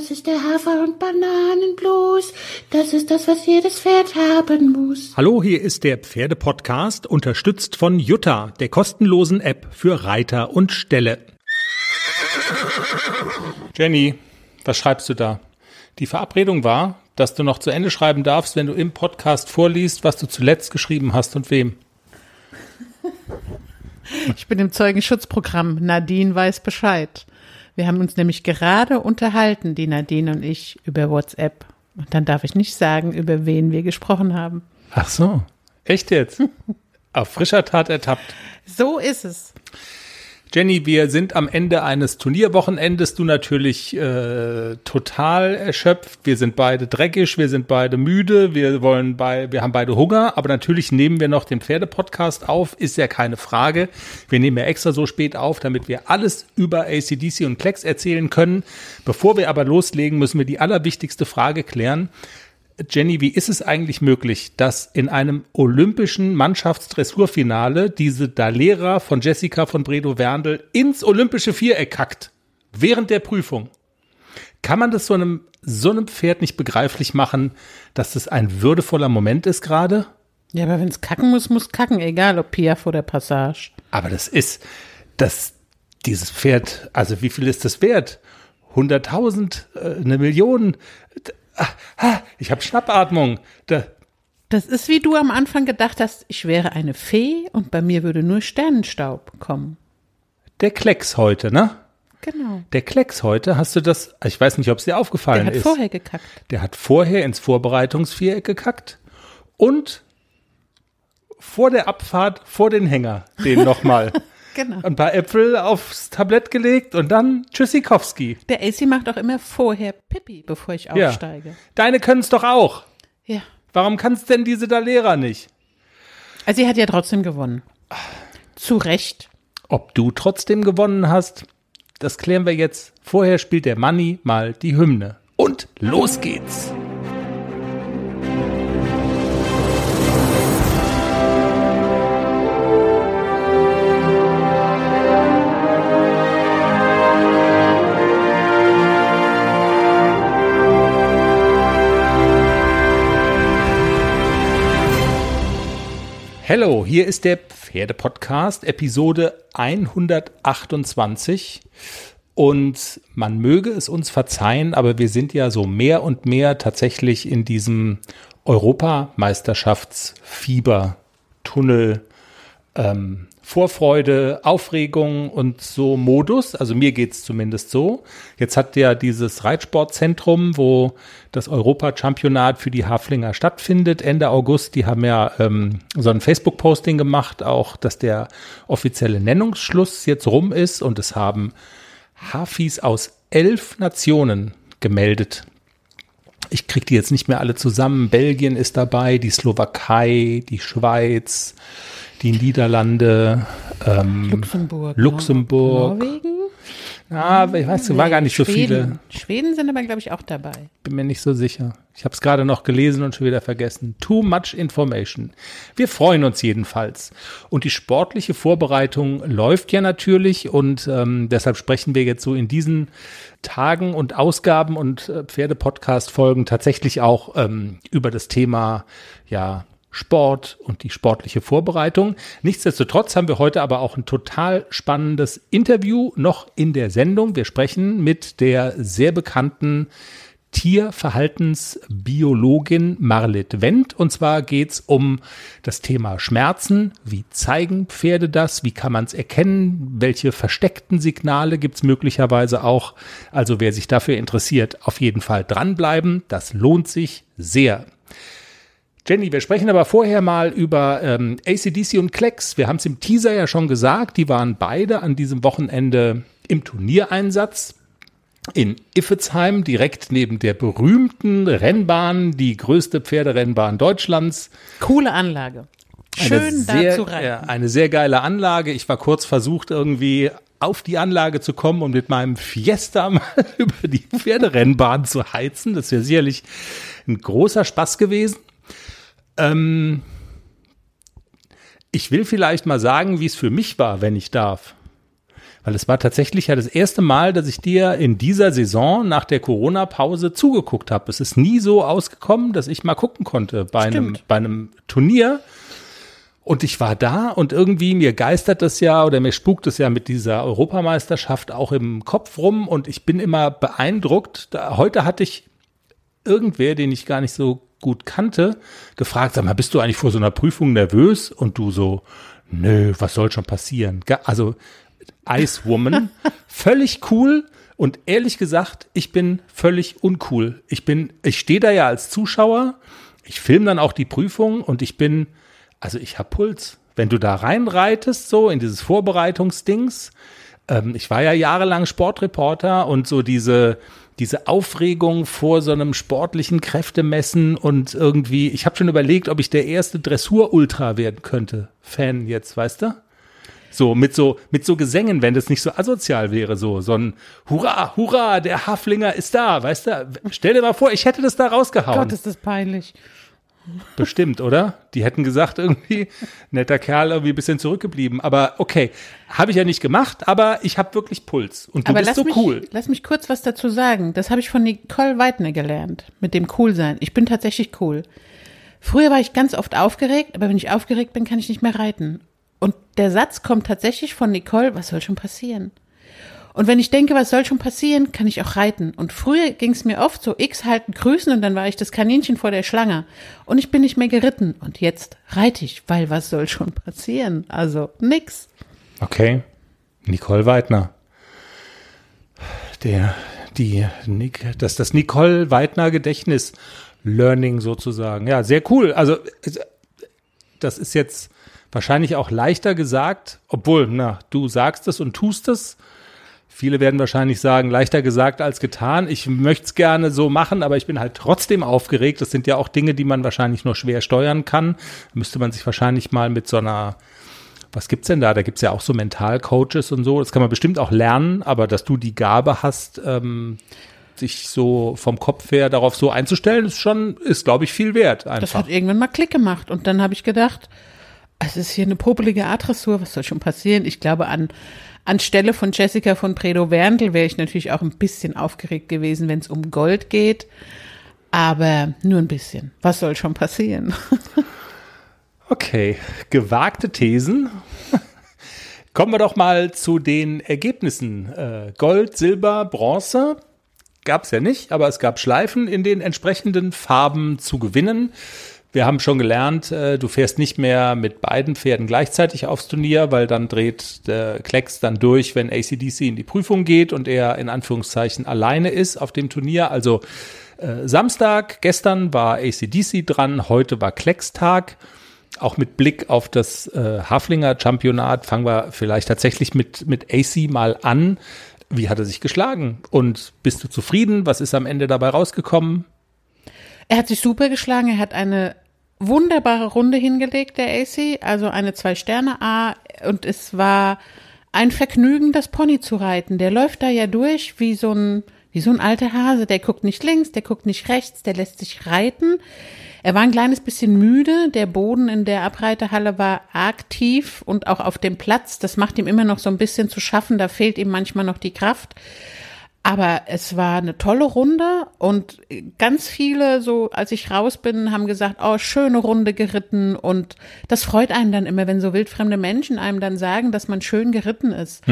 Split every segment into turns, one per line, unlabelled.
Das ist der Hafer- und Bananenblues. Das ist das, was jedes Pferd haben muss.
Hallo, hier ist der Pferdepodcast, unterstützt von Jutta, der kostenlosen App für Reiter und Ställe. Jenny, was schreibst du da? Die Verabredung war, dass du noch zu Ende schreiben darfst, wenn du im Podcast vorliest, was du zuletzt geschrieben hast und wem.
Ich bin im Zeugenschutzprogramm. Nadine weiß Bescheid. Wir haben uns nämlich gerade unterhalten, die Nadine und ich, über WhatsApp. Und dann darf ich nicht sagen, über wen wir gesprochen haben.
Ach so, echt jetzt? Auf frischer Tat ertappt.
So ist es.
Jenny, wir sind am Ende eines Turnierwochenendes. Du natürlich äh, total erschöpft. Wir sind beide dreckig, wir sind beide müde, wir wollen bei, wir haben beide Hunger, aber natürlich nehmen wir noch den Pferdepodcast auf, ist ja keine Frage. Wir nehmen ja extra so spät auf, damit wir alles über ACDC und Klecks erzählen können. Bevor wir aber loslegen, müssen wir die allerwichtigste Frage klären. Jenny, wie ist es eigentlich möglich, dass in einem olympischen Mannschaftsdressurfinale diese Dalera von Jessica von Bredow-Werndl ins olympische Viereck kackt? Während der Prüfung. Kann man das so einem, so einem Pferd nicht begreiflich machen, dass das ein würdevoller Moment ist gerade?
Ja, aber wenn es kacken muss, muss kacken, egal ob Piaf oder Passage.
Aber das ist, das, dieses Pferd, also wie viel ist das wert? 100.000, äh, eine Million? Ich habe Schnappatmung. Da.
Das ist wie du am Anfang gedacht hast, ich wäre eine Fee und bei mir würde nur Sternenstaub kommen.
Der Klecks heute, ne?
Genau.
Der Klecks heute, hast du das, ich weiß nicht, ob es dir aufgefallen ist.
Der hat
ist.
vorher gekackt.
Der hat vorher ins Vorbereitungsviereck gekackt und vor der Abfahrt vor den Hänger, den nochmal.
Genau.
Ein paar Äpfel aufs Tablett gelegt und dann Tschüssikowski.
Der AC macht auch immer vorher Pippi, bevor ich
Ja.
aufsteige.
Deine können es doch auch.
Ja.
Warum kann's denn diese da Lehrer nicht?
Also sie hat ja trotzdem gewonnen. Zu Recht.
Ob du trotzdem gewonnen hast, das klären wir jetzt. Vorher spielt der Manni mal die Hymne. Und los geht's. Hello, hier ist der Pferdepodcast, Episode 128. Und man möge es uns verzeihen, aber wir sind ja so mehr und mehr tatsächlich in diesem Europameisterschaftsfieber-Tunnel ähm, Vorfreude, Aufregung und so Modus. Also mir geht's zumindest so. Jetzt hat ja dieses Reitsportzentrum, wo das Europachampionat für die Haflinger stattfindet, Ende August, die haben ja ähm, so ein Facebook-Posting gemacht, auch, dass der offizielle Nennungsschluss jetzt rum ist und es haben Hafis aus elf Nationen gemeldet. Ich krieg die jetzt nicht mehr alle zusammen. Belgien ist dabei, die Slowakei, die Schweiz, die Niederlande, ähm,
Luxemburg.
Luxemburg.
Norwegen?
Ah, ich weiß, es war
Nee,
gar nicht so
Schweden.
viele.
Schweden sind aber, glaube ich, auch dabei.
Bin mir nicht so sicher. Ich habe es gerade noch gelesen und schon wieder vergessen. Too much information. Wir freuen uns jedenfalls. Und die sportliche Vorbereitung läuft ja natürlich und ähm, deshalb sprechen wir jetzt so in diesen Tagen und Ausgaben und äh, Pferde-Podcast-Folgen tatsächlich auch ähm, über das Thema ja Sport und die sportliche Vorbereitung. Nichtsdestotrotz haben wir heute aber auch ein total spannendes Interview noch in der Sendung. Wir sprechen mit der sehr bekannten Tierverhaltensbiologin Marlit Wendt. Und zwar geht's um das Thema Schmerzen. Wie zeigen Pferde das? Wie kann man es erkennen? Welche versteckten Signale gibt's möglicherweise auch? Also wer sich dafür interessiert, auf jeden Fall dranbleiben. Das lohnt sich sehr. Jenny, wir sprechen aber vorher mal über ähm, ACDC und Klecks. Wir haben es im Teaser ja schon gesagt, die waren beide an diesem Wochenende im Turniereinsatz in Iffezheim, direkt neben der berühmten Rennbahn, die größte Pferderennbahn Deutschlands.
Coole Anlage. Schön
sehr,
zu reiten.
Ja, eine sehr geile Anlage. Ich war kurz versucht, irgendwie auf die Anlage zu kommen und mit meinem Fiesta mal über die Pferderennbahn zu heizen. Das wäre sicherlich ein großer Spaß gewesen. Ähm, ich will vielleicht mal sagen, wie es für mich war, wenn ich darf. Weil es war tatsächlich ja das erste Mal, dass ich dir in dieser Saison nach der Corona-Pause zugeguckt habe. Es ist nie so ausgekommen, dass ich mal gucken konnte bei einem, bei einem Turnier. Und ich war da und irgendwie mir geistert das ja oder mir spukt es ja mit dieser Europameisterschaft auch im Kopf rum und ich bin immer beeindruckt. Da, heute hatte ich irgendwer, den ich gar nicht so gut kannte, gefragt, sag mal, bist du eigentlich vor so einer Prüfung nervös? Und du so, nö, was soll schon passieren? Also Ice Woman, völlig cool. Und ehrlich gesagt, ich bin völlig uncool. Ich bin, ich stehe da ja als Zuschauer, ich filme dann auch die Prüfung und ich bin, also ich hab Puls. Wenn du da reinreitest, so in dieses Vorbereitungsdings, ähm, ich war ja jahrelang Sportreporter und so diese, diese Aufregung vor so einem sportlichen Kräftemessen und irgendwie, ich habe schon überlegt, ob ich der erste Dressur-Ultra werden könnte. Fan jetzt, weißt du? So, mit so, mit so Gesängen, wenn das nicht so asozial wäre, so, so ein Hurra, Hurra, der Haflinger ist da, weißt du? Stell dir mal vor, ich hätte das da rausgehauen.
Gott, ist das peinlich.
Bestimmt, oder? Die hätten gesagt, irgendwie, netter Kerl, irgendwie ein bisschen zurückgeblieben. Aber okay, habe ich ja nicht gemacht, aber ich habe wirklich Puls. Und du
Aber
bist so
mich,
cool.
lass mich kurz was dazu sagen. Das habe ich von Nicole Weidner gelernt, mit dem Coolsein. Ich bin tatsächlich cool. Früher war ich ganz oft aufgeregt, aber wenn ich aufgeregt bin, kann ich nicht mehr reiten. Und der Satz kommt tatsächlich von Nicole, was soll schon passieren? Und wenn ich denke, was soll schon passieren, kann ich auch reiten. Und früher ging es mir oft so, X halten, grüßen und dann war ich das Kaninchen vor der Schlange. Und ich bin nicht mehr geritten. Und jetzt reite ich, weil was soll schon passieren? Also nix.
Okay. Nicole Weidner. Der, die, Nick, das, das Nicole Weidner Gedächtnis Learning sozusagen. Ja, sehr cool. Also, das ist jetzt wahrscheinlich auch leichter gesagt, obwohl, na, du sagst es und tust es. Viele werden wahrscheinlich sagen, leichter gesagt als getan. Ich möchte es gerne so machen, aber ich bin halt trotzdem aufgeregt. Das sind ja auch Dinge, die man wahrscheinlich nur schwer steuern kann. Müsste man sich wahrscheinlich mal mit so einer, was gibt's denn da? Da gibt's ja auch so Mentalcoaches und so. Das kann man bestimmt auch lernen, aber dass du die Gabe hast, ähm, sich so vom Kopf her darauf so einzustellen, ist schon, ist glaube ich viel wert
Das
einfach.
hat irgendwann mal Klick gemacht. Und dann habe ich gedacht, es ist hier eine popelige A-Dressur, was soll schon passieren? Ich glaube, an, anstelle von Jessica von Predo-Werndl wäre ich natürlich auch ein bisschen aufgeregt gewesen, wenn es um Gold geht. Aber nur ein bisschen. Was soll schon passieren?
Okay, gewagte Thesen. Kommen wir doch mal zu den Ergebnissen. Äh, Gold, Silber, Bronze gab es ja nicht, aber es gab Schleifen in den entsprechenden Farben zu gewinnen. Wir haben schon gelernt, äh, du fährst nicht mehr mit beiden Pferden gleichzeitig aufs Turnier, weil dann dreht der Klecks dann durch, wenn ACDC in die Prüfung geht und er in Anführungszeichen alleine ist auf dem Turnier. Also äh, Samstag, gestern war ACDC dran, heute war Klecks-Tag. Auch mit Blick auf das äh, Haflinger Championat fangen wir vielleicht tatsächlich mit, mit AC mal an. Wie hat er sich geschlagen? Und bist du zufrieden? Was ist am Ende dabei rausgekommen?
Er hat sich super geschlagen. Er hat eine wunderbare Runde hingelegt, der AC. Also eine Zwei-Sterne-A. Und es war ein Vergnügen, das Pony zu reiten. Der läuft da ja durch wie so ein, wie so ein alter Hase. Der guckt nicht links, der guckt nicht rechts, der lässt sich reiten. Er war ein kleines bisschen müde. Der Boden in der Abreiterhalle war arg tief und auch auf dem Platz. Das macht ihm immer noch so ein bisschen zu schaffen. Da fehlt ihm manchmal noch die Kraft. Aber es war eine tolle Runde und ganz viele, so als ich raus bin, haben gesagt, oh, schöne Runde geritten und das freut einen dann immer, wenn so wildfremde Menschen einem dann sagen, dass man schön geritten ist.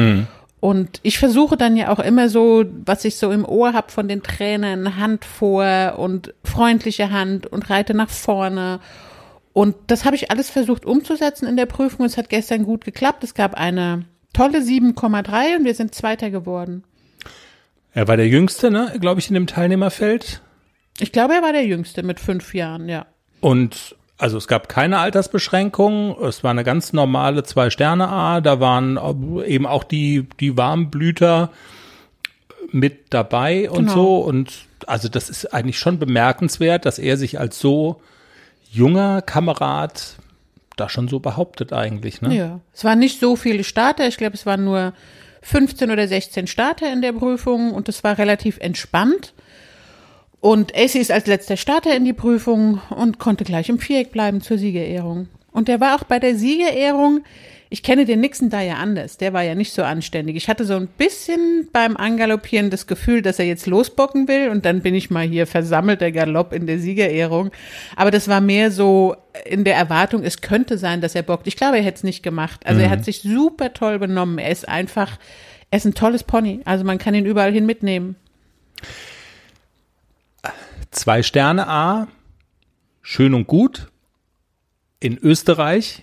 Und ich versuche dann ja auch immer so, was ich so im Ohr hab von den Trainern, Hand vor und freundliche Hand und reite nach vorne. Und das habe ich alles versucht umzusetzen in der Prüfung. Es hat gestern gut geklappt. Es gab eine tolle 7,3 und wir sind Zweiter geworden.
Er war der Jüngste, ne, glaube ich, in dem Teilnehmerfeld.
Ich glaube, er war der Jüngste mit fünf Jahren, ja.
Und also es gab keine Altersbeschränkung. Es war eine ganz normale Zwei-Sterne-A. Da waren eben auch die, die Warmblüter mit dabei und
Genau.
so. Und also das ist eigentlich schon bemerkenswert, dass er sich als so junger Kamerad da schon so behauptet eigentlich. Ne?
Ja. Es waren nicht so viele Starter. Ich glaube, es waren nur 15 oder 16 Starter in der Prüfung und es war relativ entspannt. Und AC ist als letzter Starter in die Prüfung und konnte gleich im Viereck bleiben zur Siegerehrung. Und der war auch bei der Siegerehrung. Ich kenne den Nixon da ja anders. Der war ja nicht so anständig. Ich hatte so ein bisschen beim Angaloppieren das Gefühl, dass er jetzt losbocken will. Und dann bin ich mal hier versammelt, der Galopp in der Siegerehrung. Aber das war mehr so in der Erwartung, es könnte sein, dass er bockt. Ich glaube, er hätte es nicht gemacht. Also mhm. er hat sich super toll benommen. Er ist einfach, er ist ein tolles Pony. Also man kann ihn überall hin mitnehmen.
Zwei Sterne A, schön und gut. In Österreich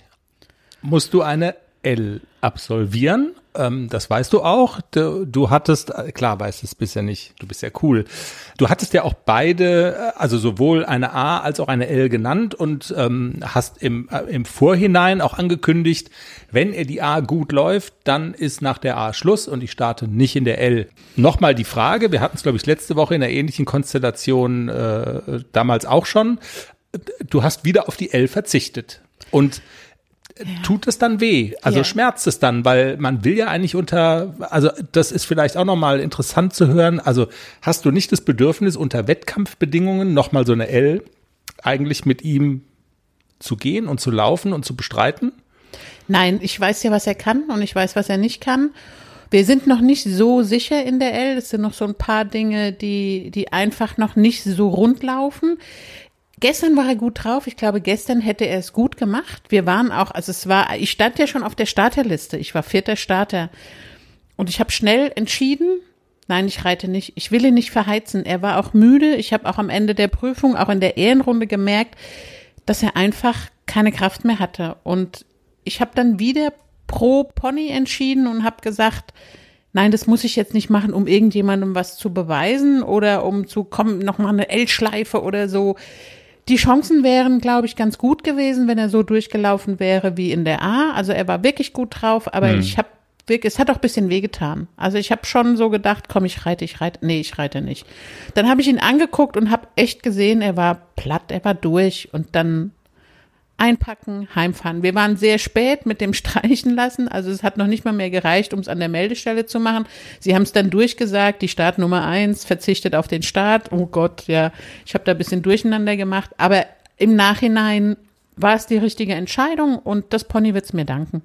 musst du eine L absolvieren. Ähm, das weißt du auch. Du, du hattest, äh, klar weißt es bisher nicht, du bist ja cool. Du hattest ja auch beide, äh, also sowohl eine A als auch eine L genannt und ähm, hast im, äh, im Vorhinein auch angekündigt, wenn er die A gut läuft, dann ist nach der A Schluss und ich starte nicht in der L. Nochmal die Frage, wir hatten es, glaube ich, letzte Woche in einer ähnlichen Konstellation äh, damals auch schon. Du hast wieder auf die L verzichtet. Und tut es dann weh? Also ja. schmerzt es dann, weil man will ja eigentlich unter, also das ist vielleicht auch nochmal interessant zu hören. Also hast du nicht das Bedürfnis, unter Wettkampfbedingungen nochmal so eine L eigentlich mit ihm zu gehen und zu laufen und zu bestreiten?
Nein, ich weiß ja, was er kann und ich weiß, was er nicht kann. Wir sind noch nicht so sicher in der L. Es sind noch so ein paar Dinge, die, die einfach noch nicht so rund laufen. Gestern war er gut drauf. Ich glaube, gestern hätte er es gut gemacht. Wir waren auch, also es war, ich stand ja schon auf der Starterliste. Ich war vierter Starter. Und ich habe schnell entschieden, nein, ich reite nicht. Ich will ihn nicht verheizen. Er war auch müde. Ich habe auch am Ende der Prüfung, auch in der Ehrenrunde gemerkt, dass er einfach keine Kraft mehr hatte. Und ich habe dann wieder pro Pony entschieden und habe gesagt, nein, das muss ich jetzt nicht machen, um irgendjemandem was zu beweisen oder um zu kommen, nochmal eine L-Schleife oder so. Die Chancen wären, glaube ich, ganz gut gewesen, wenn er so durchgelaufen wäre wie in der A. Also er war wirklich gut drauf, aber mhm. ich habe wirklich, es hat auch ein bisschen wehgetan. Also ich habe schon so gedacht, komm, ich reite, ich reite. Nee, ich reite nicht. Dann habe ich ihn angeguckt und habe echt gesehen, er war platt, er war durch und dann einpacken, heimfahren. Wir waren sehr spät mit dem Streichen lassen, also es hat noch nicht mal mehr gereicht, um es an der Meldestelle zu machen. Sie haben es dann durchgesagt, die Start Nummer eins verzichtet auf den Start. Oh Gott, ja, ich habe da ein bisschen durcheinander gemacht, aber im Nachhinein war es die richtige Entscheidung und das Pony wird es mir danken.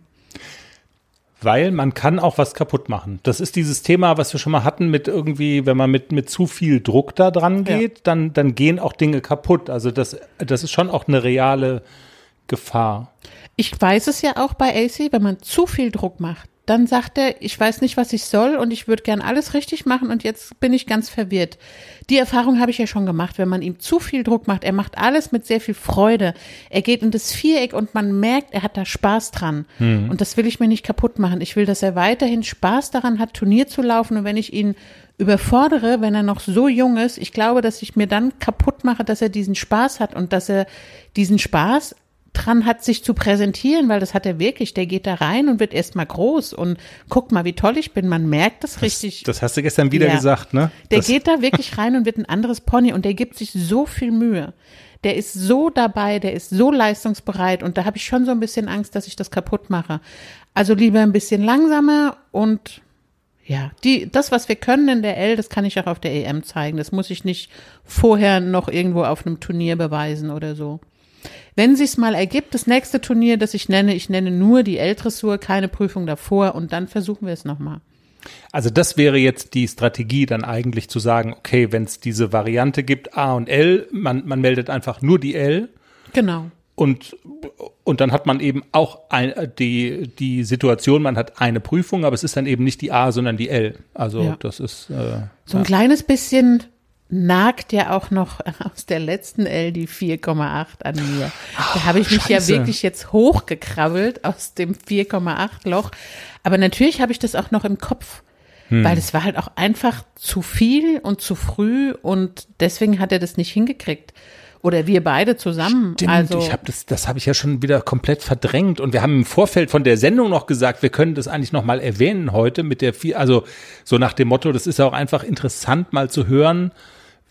Weil man kann auch was kaputt machen. Das ist dieses Thema, was wir schon mal hatten mit irgendwie, wenn man mit, mit zu viel Druck da dran geht, ja. dann, dann gehen auch Dinge kaputt. Also das, das ist schon auch eine reale Gefahr.
Ich weiß es ja auch bei AC, wenn man zu viel Druck macht, dann sagt er, ich weiß nicht, was ich soll und ich würde gern alles richtig machen und jetzt bin ich ganz verwirrt. Die Erfahrung habe ich ja schon gemacht, wenn man ihm zu viel Druck macht. Er macht alles mit sehr viel Freude. Er geht in das Viereck und man merkt, er hat da Spaß dran. Hm. Und das will ich mir nicht kaputt machen. Ich will, dass er weiterhin Spaß daran hat, Turnier zu laufen und wenn ich ihn überfordere, wenn er noch so jung ist, ich glaube, dass ich mir dann kaputt mache, dass er diesen Spaß hat und dass er diesen Spaß dran hat, sich zu präsentieren, weil das hat er wirklich. Der geht da rein und wird erstmal groß und guck mal, wie toll ich bin. Man merkt das, das richtig.
Das hast du gestern wieder ja. gesagt, ne?
Der
das
geht da wirklich rein und wird ein anderes Pony und der gibt sich so viel Mühe. Der ist so dabei, der ist so leistungsbereit und da habe ich schon so ein bisschen Angst, dass ich das kaputt mache. Also lieber ein bisschen langsamer und ja, die, das, was wir können in der L, das kann ich auch auf der EM zeigen. Das muss ich nicht vorher noch irgendwo auf einem Turnier beweisen oder so. Wenn sich's mal ergibt, das nächste Turnier, das ich nenne, ich nenne nur die L-Dressur, keine Prüfung davor und dann versuchen wir es nochmal.
Also das wäre jetzt die Strategie, dann eigentlich zu sagen, okay, wenn es diese Variante gibt, A und L, man, man meldet einfach nur die L.
Genau.
Und, und dann hat man eben auch ein, die, die Situation, man hat eine Prüfung, aber es ist dann eben nicht die A, sondern die L. Also ja. das ist. Äh,
so ein ja. kleines bisschen nagt ja auch noch aus der letzten L die 4,8 an mir. Da habe ich mich Scheiße. ja wirklich jetzt hochgekrabbelt aus dem 4,8 Loch. Aber natürlich habe ich das auch noch im Kopf, hm. weil es war halt auch einfach zu viel und zu früh und deswegen hat er das nicht hingekriegt. Oder wir beide zusammen.
Stimmt, also ich habe das, das habe ich ja schon wieder komplett verdrängt. Und wir haben im Vorfeld von der Sendung noch gesagt, wir können das eigentlich noch mal erwähnen heute mit der vier, also so nach dem Motto, das ist ja auch einfach interessant mal zu hören,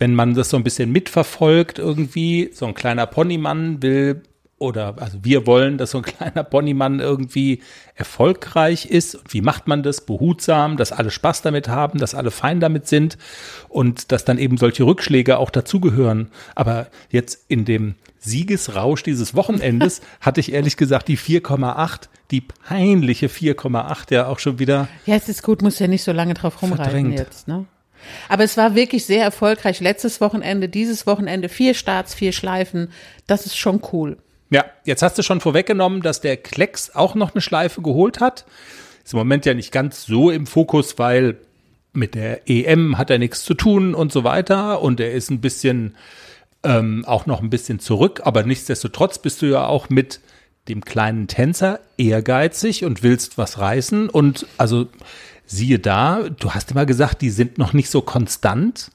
wenn man das so ein bisschen mitverfolgt irgendwie, so ein kleiner Ponymann will oder also wir wollen, dass so ein kleiner Ponymann irgendwie erfolgreich ist. Und wie macht man das? Behutsam, dass alle Spaß damit haben, dass alle fein damit sind und dass dann eben solche Rückschläge auch dazugehören. Aber jetzt in dem Siegesrausch dieses Wochenendes hatte ich ehrlich gesagt die 4,8, die peinliche 4,8 ja auch schon wieder.
Ja, es ist gut, muss ja nicht so lange drauf rumreiten
Verdrängt.
jetzt, ne? Aber es war wirklich sehr erfolgreich. Letztes Wochenende, dieses Wochenende, vier Starts, vier Schleifen. Das ist schon cool.
Ja, jetzt hast du schon vorweggenommen, dass der Klecks auch noch eine Schleife geholt hat. Ist im Moment ja nicht ganz so im Fokus, weil mit der EM hat er nichts zu tun und so weiter. Und er ist ein bisschen, ähm, auch noch ein bisschen zurück. Aber nichtsdestotrotz bist du ja auch mit dem kleinen Tänzer ehrgeizig und willst was reißen. Und also siehe da, du hast immer gesagt, die sind noch nicht so konstant,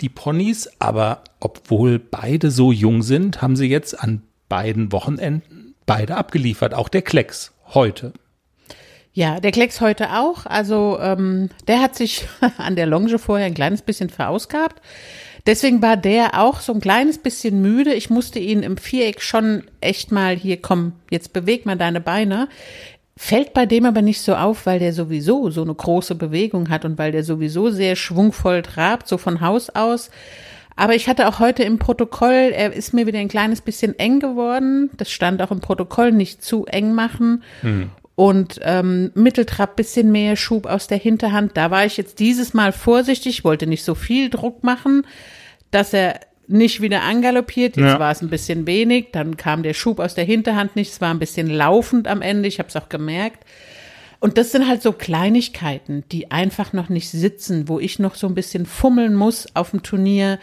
die Ponys. Aber obwohl beide so jung sind, haben sie jetzt an beiden Wochenenden beide abgeliefert. Auch der Klecks heute.
Ja, der Klecks heute auch. Also ähm, der hat sich an der Longe vorher ein kleines bisschen verausgabt. Deswegen war der auch so ein kleines bisschen müde. Ich musste ihn im Viereck schon echt mal hier, komm, jetzt beweg mal deine Beine. Fällt bei dem aber nicht so auf, weil der sowieso so eine große Bewegung hat und weil der sowieso sehr schwungvoll trabt, so von Haus aus. Aber ich hatte auch heute im Protokoll, er ist mir wieder ein kleines bisschen eng geworden. Das stand auch im Protokoll, nicht zu eng machen. Und ähm, Mitteltrab bisschen mehr Schub aus der Hinterhand. Da war ich jetzt dieses Mal vorsichtig, wollte nicht so viel Druck machen, dass er nicht wieder angaloppiert. Jetzt
Ja.
war es ein bisschen wenig. Dann kam der Schub aus der Hinterhand nicht. Es war ein bisschen laufend am Ende. Ich habe es auch gemerkt. Und das sind halt so Kleinigkeiten, die einfach noch nicht sitzen, wo ich noch so ein bisschen fummeln muss auf dem Turnier.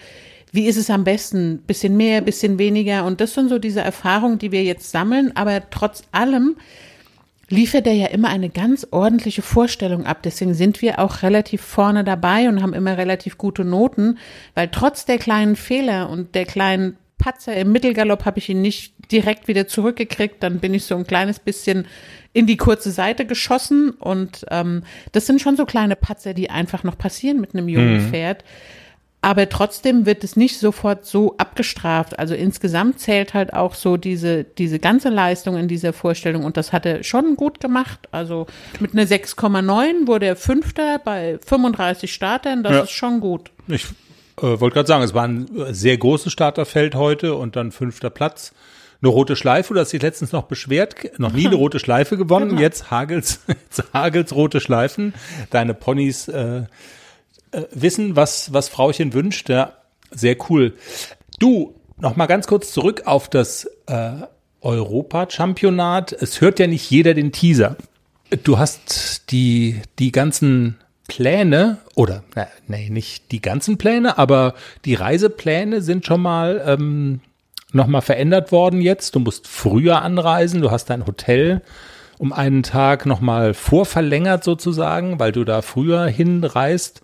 Wie ist es am besten? Bisschen mehr, bisschen weniger. Und das sind so diese Erfahrungen, die wir jetzt sammeln. Aber trotz allem liefert er ja immer eine ganz ordentliche Vorstellung ab. Deswegen sind wir auch relativ vorne dabei und haben immer relativ gute Noten, weil trotz der kleinen Fehler und der kleinen Patzer im Mittelgalopp habe ich ihn nicht direkt wieder zurückgekriegt. Dann bin ich so ein kleines bisschen in die kurze Seite geschossen und ähm, das sind schon so kleine Patzer, die einfach noch passieren mit einem jungen Pferd. Aber trotzdem wird es nicht sofort so abgestraft. Also insgesamt zählt halt auch so diese, diese ganze Leistung in dieser Vorstellung und das hat er schon gut gemacht. Also mit einer 6,9 wurde er Fünfter bei 35 Startern, das
Ja.
ist schon gut.
Ich äh, wollte gerade sagen, es war ein sehr großes Starterfeld heute und dann fünfter Platz. Eine rote Schleife, du hast dich letztens noch beschwert, noch nie eine rote Schleife gewonnen, jetzt hagels, jetzt hagels rote Schleifen. Deine Ponys äh, äh, wissen, was, was Frauchen wünscht. Ja, sehr cool. Du, noch mal ganz kurz zurück auf das äh, Europa-Championat. Es hört ja nicht jeder den Teaser. Du hast die, die ganzen Pläne oder, na, nee, nicht die ganzen Pläne, aber die Reisepläne sind schon mal ähm, noch mal verändert worden jetzt. Du musst früher anreisen, du hast dein Hotel um einen Tag noch mal vorverlängert sozusagen, weil du da früher hinreist.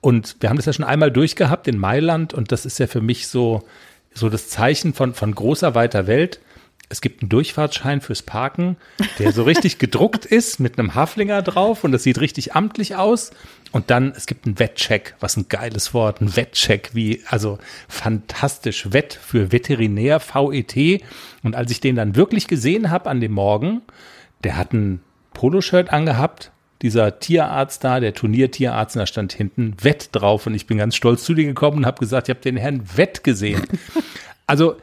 Und wir haben das ja schon einmal durchgehabt in Mailand und das ist ja für mich so, so das Zeichen von, von großer weiter Welt. Es gibt einen Durchfahrtschein fürs Parken, der so richtig gedruckt ist mit einem Haflinger drauf und das sieht richtig amtlich aus. Und dann, es gibt einen Wettcheck, was ein geiles Wort, ein Wettcheck, wie, also fantastisch, Wett für Veterinär, VET. Und als ich den dann wirklich gesehen habe an dem Morgen, der hat ein Poloshirt angehabt, dieser Tierarzt da, der Turniertierarzt, da stand hinten Wett drauf und ich bin ganz stolz zu dir gekommen und habe gesagt, ich habe den Herrn Wett gesehen. Also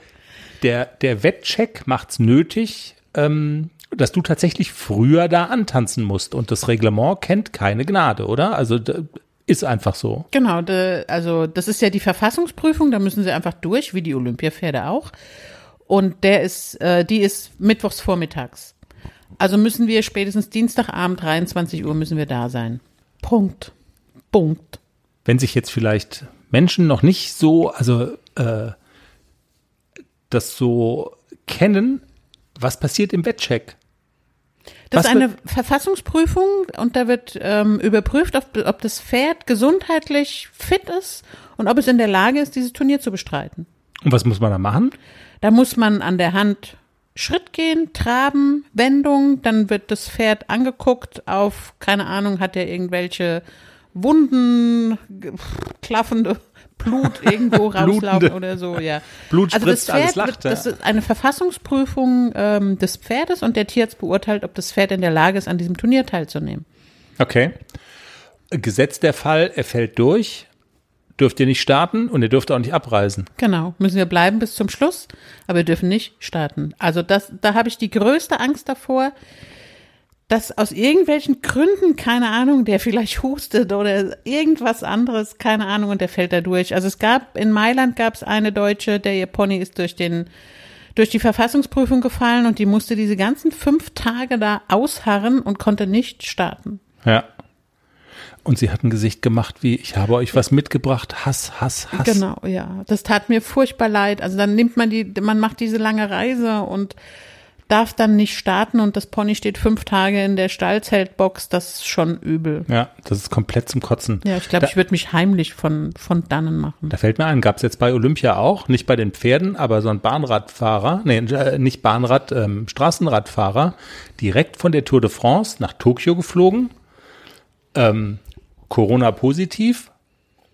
der, der Wettcheck macht's nötig, ähm, dass du tatsächlich früher da antanzen musst. Und das Reglement kennt keine Gnade, oder? Also ist einfach so.
Genau, de, also das ist ja die Verfassungsprüfung, da müssen sie einfach durch, wie die Olympiapferde auch. Und der ist, äh, die ist mittwochs vormittags. Also müssen wir spätestens Dienstagabend 23 Uhr müssen wir da sein. Punkt. Punkt.
Wenn sich jetzt vielleicht Menschen noch nicht so, also äh, das so kennen, was passiert im Wettcheck?
Das
Was
ist eine Verfassungsprüfung und da wird ähm, überprüft, ob, ob das Pferd gesundheitlich fit ist und ob es in der Lage ist, dieses Turnier zu bestreiten.
Und was muss man da machen?
Da muss man an der Hand Schritt gehen, traben, Wendung, dann wird das Pferd angeguckt auf, keine Ahnung, hat er irgendwelche Wunden, klaffende Blut irgendwo rauslaufen oder so, ja.
Blut
also das
spritzt, alles
Pferd,
lacht,
wird- das ist eine Verfassungsprüfung ähm, des Pferdes und der Tierarzt beurteilt, ob das Pferd in der Lage ist, an diesem Turnier teilzunehmen.
Okay. Gesetzt der Fall, er fällt durch, dürft ihr nicht starten und ihr dürft auch nicht abreisen.
Genau, müssen wir bleiben bis zum Schluss, aber wir dürfen nicht starten. Also das, da habe ich die größte Angst davor, dass aus irgendwelchen Gründen, keine Ahnung, der vielleicht hustet oder irgendwas anderes, keine Ahnung, und der fällt da durch. Also es gab, in Mailand gab es eine Deutsche, der ihr Pony ist durch den, durch die Verfassungsprüfung gefallen und die musste diese ganzen fünf Tage da ausharren und konnte nicht starten.
Ja. Und sie hat ein Gesicht gemacht wie, ich habe euch was mitgebracht, Hass, Hass, Hass.
Genau, ja. Das tat mir furchtbar leid. Also dann nimmt man die, man macht diese lange Reise und darf dann nicht starten und das Pony steht fünf Tage in der Stallzeltbox. Das ist schon übel.
Ja, das ist komplett zum Kotzen.
Ja, ich glaube, ich würde mich heimlich von, von dannen machen.
Da fällt mir ein, gab es jetzt bei Olympia auch, nicht bei den Pferden, aber so ein Bahnradfahrer, nee, äh, nicht Bahnrad, ähm, Straßenradfahrer, direkt von der Tour de France nach Tokio geflogen, ähm, Corona-positiv,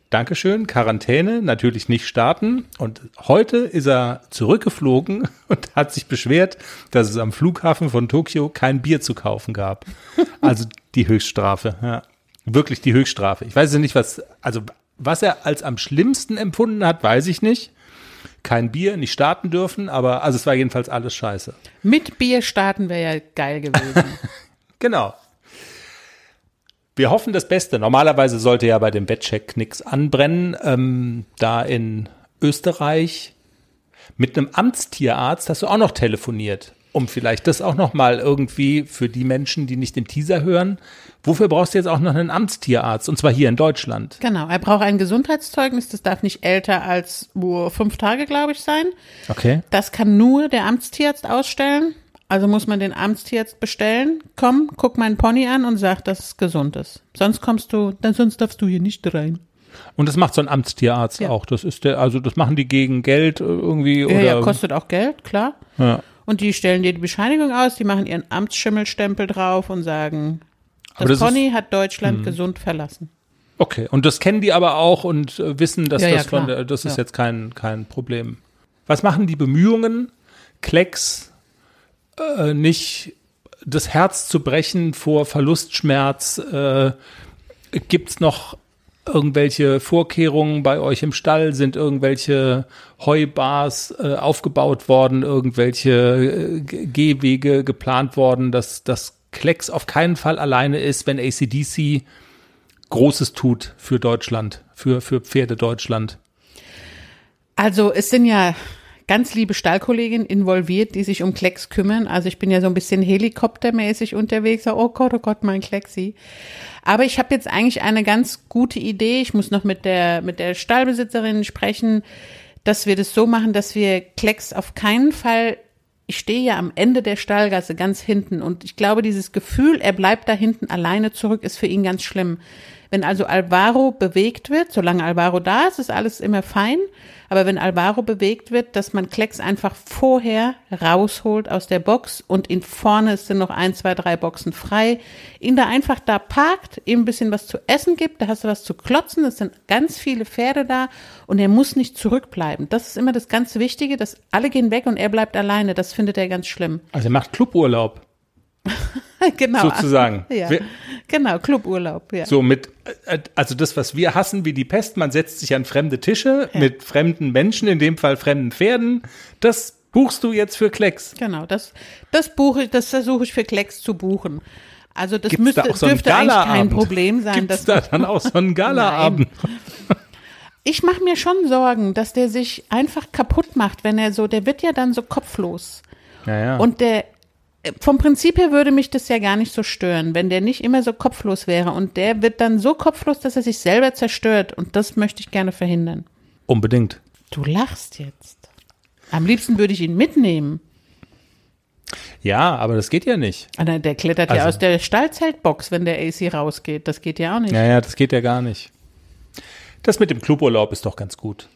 Dankeschön, Quarantäne, natürlich nicht starten. Und heute ist er zurückgeflogen und hat sich beschwert, dass es am Flughafen von Tokio kein Bier zu kaufen gab. Also die Höchststrafe, ja. Wirklich die Höchststrafe. Ich weiß ja nicht, was, also was er als am schlimmsten empfunden hat, weiß ich nicht. Kein Bier, nicht starten dürfen, aber also es war jedenfalls alles scheiße.
Mit Bier starten wäre ja geil gewesen.
Genau. Wir hoffen das Beste. Normalerweise sollte ja bei dem Bettcheck nichts anbrennen. Ähm, da in Österreich mit einem Amtstierarzt hast du auch noch telefoniert, um vielleicht das auch noch mal irgendwie für die Menschen, die nicht den Teaser hören. Wofür brauchst du jetzt auch noch einen Amtstierarzt? Und zwar hier in Deutschland.
genau. Er braucht ein Gesundheitszeugnis. Das darf nicht älter als uh, fünf Tage, glaube ich, sein.
Okay.
Das kann nur der Amtstierarzt ausstellen. Also muss man den Amtstierarzt bestellen. Komm, guck meinen Pony an und sag, dass es gesund ist. Sonst kommst du, dann sonst darfst du hier nicht rein.
Und das macht so ein Amtstierarzt
Ja.
auch. Das ist der, also das machen die gegen Geld äh, irgendwie
Ja,
oder.
ja, kostet auch Geld, klar.
Ja.
Und die stellen dir die Bescheinigung aus, die machen ihren Amtsschimmelstempel drauf und sagen, das,
das ist-
Pony hat Deutschland gesund verlassen.
Okay, und das kennen die aber auch und äh, wissen, dass
Ja, ja,
das von der, das ist
Ja.
jetzt kein, kein Problem. Was machen die Bemühungen, Klecks äh, nicht das Herz zu brechen vor Verlustschmerz? Äh, Gibt es noch irgendwelche Vorkehrungen bei euch im Stall? Sind irgendwelche Heubars äh, aufgebaut worden, irgendwelche äh, Gehwege geplant worden, dass das Klecks auf keinen Fall alleine ist, wenn ACDC Großes tut für Deutschland, für, für Pferde Deutschland.
Also es sind ja ganz liebe Stallkolleginnen involviert, die sich um Klecks kümmern. Also ich bin ja so ein bisschen helikoptermäßig unterwegs. Oh Gott, oh Gott, mein Klecksi. Aber ich habe jetzt eigentlich eine ganz gute Idee. Ich muss noch mit der, mit der Stallbesitzerin sprechen, dass wir das so machen, dass wir Klecks auf keinen Fall ich stehe ja am Ende der Stallgasse ganz hinten und ich glaube, dieses Gefühl, er bleibt da hinten alleine zurück, ist für ihn ganz schlimm. Wenn also Alvaro bewegt wird, solange Alvaro da ist, ist alles immer fein. Aber wenn Alvaro bewegt wird, dass man Klecks einfach vorher rausholt aus der Box und ihn vorne es sind noch ein, zwei, drei Boxen frei, ihn da einfach da parkt, ihm ein bisschen was zu essen gibt, da hast du was zu klotzen, es sind ganz viele Pferde da und er muss nicht zurückbleiben. Das ist immer das ganz Wichtige, dass alle gehen weg und er bleibt alleine. Das findet er ganz schlimm.
Also er macht Cluburlaub,
genau.
sozusagen.
Ja.
Wir-
Genau, Cluburlaub, ja.
So mit, äh, also das, was wir hassen wie die Pest, man setzt sich an fremde Tische
Ja.
mit fremden Menschen, in dem Fall fremden Pferden. Das buchst du jetzt für Klecks.
Genau, das, das buche das versuche ich für Klecks zu buchen. Also das
Gibt's
müsste,
da auch so
dürfte eigentlich kein
Galaabend?
Problem sein.
Gibt's
dass
da dann auch so einen Galaabend?
ich mache mir schon Sorgen, dass der sich einfach kaputt macht, wenn er so, der wird ja dann so kopflos.
Ja, ja.
Und der, vom Prinzip her würde mich das ja gar nicht so stören, wenn der nicht immer so kopflos wäre. Und der wird dann so kopflos, dass er sich selber zerstört. Und das möchte ich gerne verhindern.
Unbedingt.
Du lachst jetzt. Am liebsten würde ich ihn mitnehmen.
Ja, aber das geht ja nicht.
Ah, Der klettert ja
Also-
aus der Stallzeltbox, wenn der AC rausgeht. Das geht ja auch nicht.
Ja, ja, das geht ja gar nicht. Das mit dem Cluburlaub ist doch ganz gut.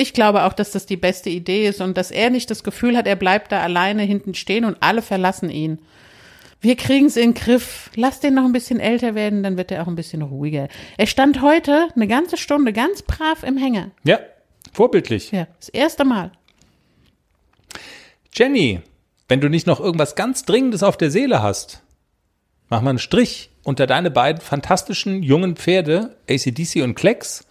Ich glaube auch, dass das die beste Idee ist und dass er nicht das Gefühl hat, er bleibt da alleine hinten stehen und alle verlassen ihn. Wir kriegen es in den Griff. Lass den noch ein bisschen älter werden, dann wird er auch ein bisschen ruhiger. Er stand heute eine ganze Stunde ganz brav im Hänger.
Ja, vorbildlich.
Ja, das erste Mal.
Jenny, wenn du nicht noch irgendwas ganz Dringendes auf der Seele hast, mach mal einen Strich unter deine beiden fantastischen jungen Pferde, ACDC und Klecks,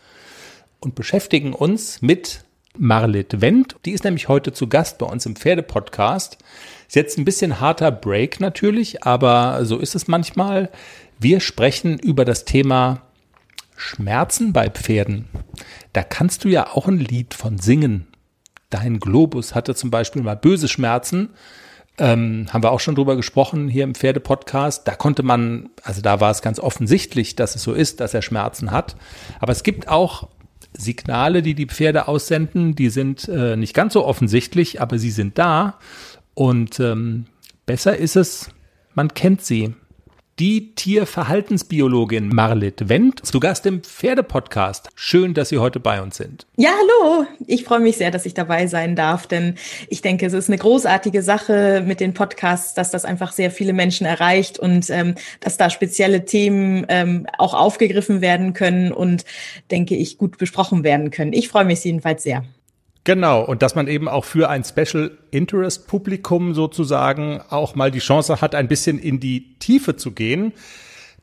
und beschäftigen uns mit Marlit Wendt. Die ist nämlich heute zu Gast bei uns im Pferdepodcast. Ist jetzt ein bisschen harter Break natürlich, aber so ist es manchmal. Wir sprechen über das Thema Schmerzen bei Pferden. Da kannst du ja auch ein Lied von singen. Dein Globus hatte zum Beispiel mal böse Schmerzen. Ähm, haben wir auch schon drüber gesprochen hier im Pferdepodcast. Da konnte man, also da war es ganz offensichtlich, dass es so ist, dass er Schmerzen hat. Aber es gibt auch Signale, die die Pferde aussenden, die sind äh, nicht ganz so offensichtlich, aber sie sind da. Und ähm, besser ist es, man kennt sie die Tierverhaltensbiologin Marlit Wendt, zu Gast im Pferdepodcast. Schön, dass Sie heute bei uns sind.
Ja, hallo. Ich freue mich sehr, dass ich dabei sein darf, denn ich denke, es ist eine großartige Sache mit den Podcasts, dass das einfach sehr viele Menschen erreicht und ähm, dass da spezielle Themen ähm, auch aufgegriffen werden können und, denke ich, gut besprochen werden können. Ich freue mich jedenfalls sehr.
Genau, und dass man eben auch für ein Special Interest Publikum sozusagen auch mal die Chance hat, ein bisschen in die Tiefe zu gehen.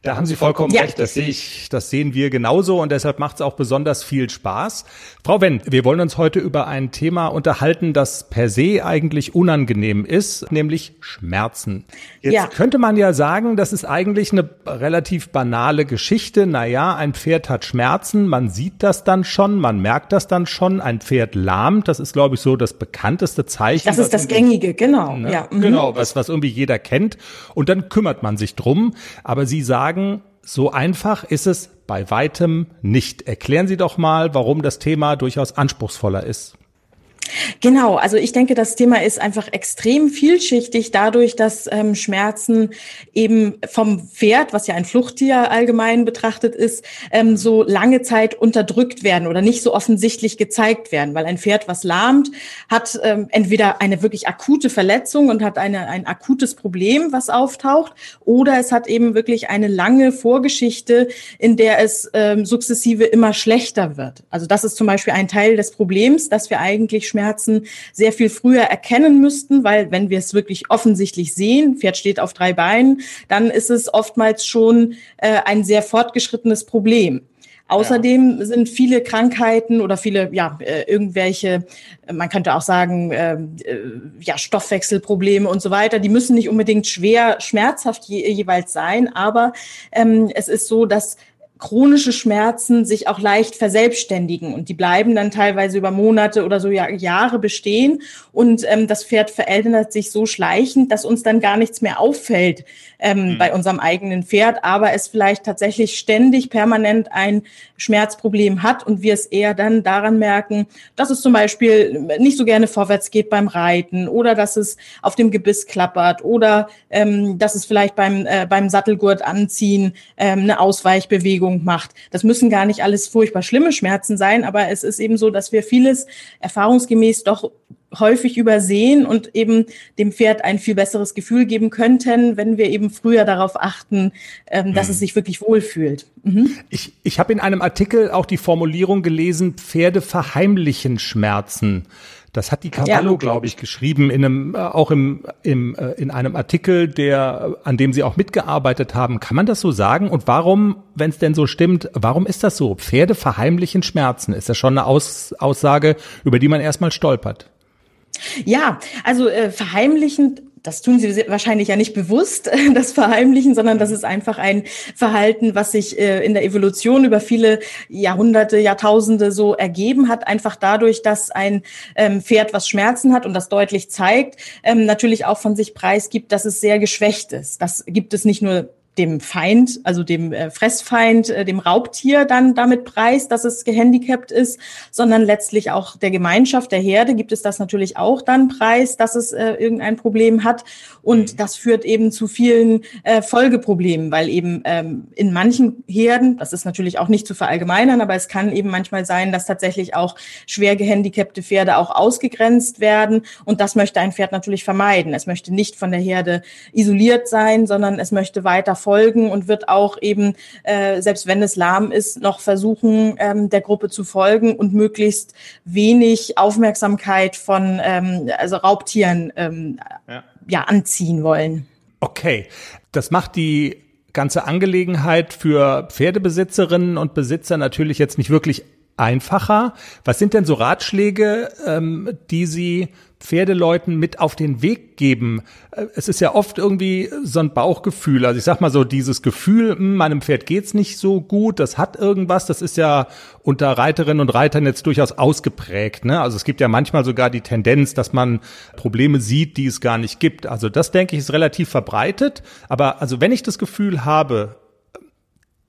Da haben Sie vollkommen ja. recht. Das sehe ich, das sehen wir genauso und deshalb macht es auch besonders viel Spaß. Frau Wendt, wir wollen uns heute über ein Thema unterhalten, das per se eigentlich unangenehm ist, nämlich Schmerzen. Jetzt ja. könnte man ja sagen, das ist eigentlich eine relativ banale Geschichte. Naja, ein Pferd hat Schmerzen, man sieht das dann schon, man merkt das dann schon. Ein Pferd lahmt, das ist, glaube ich, so das bekannteste Zeichen.
Das ist das gängige, genau. Ne?
Ja. Mhm. Genau, was, was irgendwie jeder kennt. Und dann kümmert man sich drum. Aber Sie sagen, sagen, so einfach ist es bei weitem nicht. Erklären Sie doch mal, warum das Thema durchaus anspruchsvoller ist.
Genau, also ich denke, das Thema ist einfach extrem vielschichtig dadurch, dass ähm, Schmerzen eben vom Pferd, was ja ein Fluchttier allgemein betrachtet ist, ähm, so lange Zeit unterdrückt werden oder nicht so offensichtlich gezeigt werden, weil ein Pferd, was lahmt, hat ähm, entweder eine wirklich akute Verletzung und hat eine, ein akutes Problem, was auftaucht, oder es hat eben wirklich eine lange Vorgeschichte, in der es ähm, sukzessive immer schlechter wird. Also das ist zum Beispiel ein Teil des Problems, dass wir eigentlich Schmerzen sehr viel früher erkennen müssten, weil wenn wir es wirklich offensichtlich sehen, Pferd steht auf drei Beinen, dann ist es oftmals schon äh, ein sehr fortgeschrittenes Problem. Außerdem ja. sind viele Krankheiten oder viele, ja, äh, irgendwelche, man könnte auch sagen, äh, ja, Stoffwechselprobleme und so weiter, die müssen nicht unbedingt schwer, schmerzhaft je, jeweils sein, aber ähm, es ist so, dass chronische Schmerzen sich auch leicht verselbstständigen. Und die bleiben dann teilweise über Monate oder so Jahre bestehen. Und ähm, das Pferd verändert sich so schleichend, dass uns dann gar nichts mehr auffällt ähm, mhm. bei unserem eigenen Pferd, aber es vielleicht tatsächlich ständig permanent ein Schmerzproblem hat und wir es eher dann daran merken, dass es zum Beispiel nicht so gerne vorwärts geht beim Reiten oder dass es auf dem Gebiss klappert oder ähm, dass es vielleicht beim, äh, beim Sattelgurt anziehen ähm, eine Ausweichbewegung Bewegung macht. Das müssen gar nicht alles furchtbar schlimme Schmerzen sein, aber es ist eben so, dass wir vieles erfahrungsgemäß doch häufig übersehen und eben dem Pferd ein viel besseres Gefühl geben könnten, wenn wir eben früher darauf achten, ähm, dass mhm. es sich wirklich wohlfühlt.
Mhm. Ich, ich habe in einem Artikel auch die Formulierung gelesen, Pferde verheimlichen Schmerzen. Das hat die Cavallo, ja. glaube ich, geschrieben in einem, äh, auch im, im, äh, in einem Artikel, der, an dem Sie auch mitgearbeitet haben. Kann man das so sagen? Und warum, wenn es denn so stimmt, warum ist das so? Pferde verheimlichen Schmerzen. Ist das schon eine Aus, Aussage, über die man erstmal stolpert?
Ja, also äh, verheimlichen das tun sie wahrscheinlich ja nicht bewusst, das Verheimlichen, sondern das ist einfach ein Verhalten, was sich äh, in der Evolution über viele Jahrhunderte, Jahrtausende so ergeben hat, einfach dadurch, dass ein ähm, Pferd, was Schmerzen hat und das deutlich zeigt, ähm, natürlich auch von sich preisgibt, dass es sehr geschwächt ist. Das gibt es nicht nur dem Feind, also dem äh, Fressfeind, äh, dem Raubtier dann damit preist, dass es gehandicapt ist, sondern letztlich auch der Gemeinschaft, der Herde gibt es das natürlich auch dann preis, dass es äh, irgendein Problem hat. Und mhm. das führt eben zu vielen äh, Folgeproblemen, weil eben ähm, in manchen Herden, das ist natürlich auch nicht zu verallgemeinern, aber es kann eben manchmal sein, dass tatsächlich auch schwer gehandicapte Pferde auch ausgegrenzt werden. Und das möchte ein Pferd natürlich vermeiden. Es möchte nicht von der Herde isoliert sein, sondern es möchte weiter folgen und wird auch eben, äh, selbst wenn es lahm ist, noch versuchen, ähm, der Gruppe zu folgen und möglichst wenig Aufmerksamkeit von ähm, also Raubtieren ähm, ja. ja anziehen wollen.
Okay, das macht die ganze Angelegenheit für Pferdebesitzerinnen und Besitzer natürlich jetzt nicht wirklich einfacher. Was sind denn so Ratschläge, ähm, die Sie Pferdeleuten mit auf den Weg geben? Äh, es ist ja oft irgendwie so ein Bauchgefühl. Also ich sag mal so, dieses Gefühl, hm, meinem Pferd geht's nicht so gut, das hat irgendwas, das ist ja unter Reiterinnen und Reitern jetzt durchaus ausgeprägt. Ne? Also es gibt ja manchmal sogar die Tendenz, dass man Probleme sieht, die es gar nicht gibt. Also das denke ich ist relativ verbreitet. Aber also wenn ich das Gefühl habe,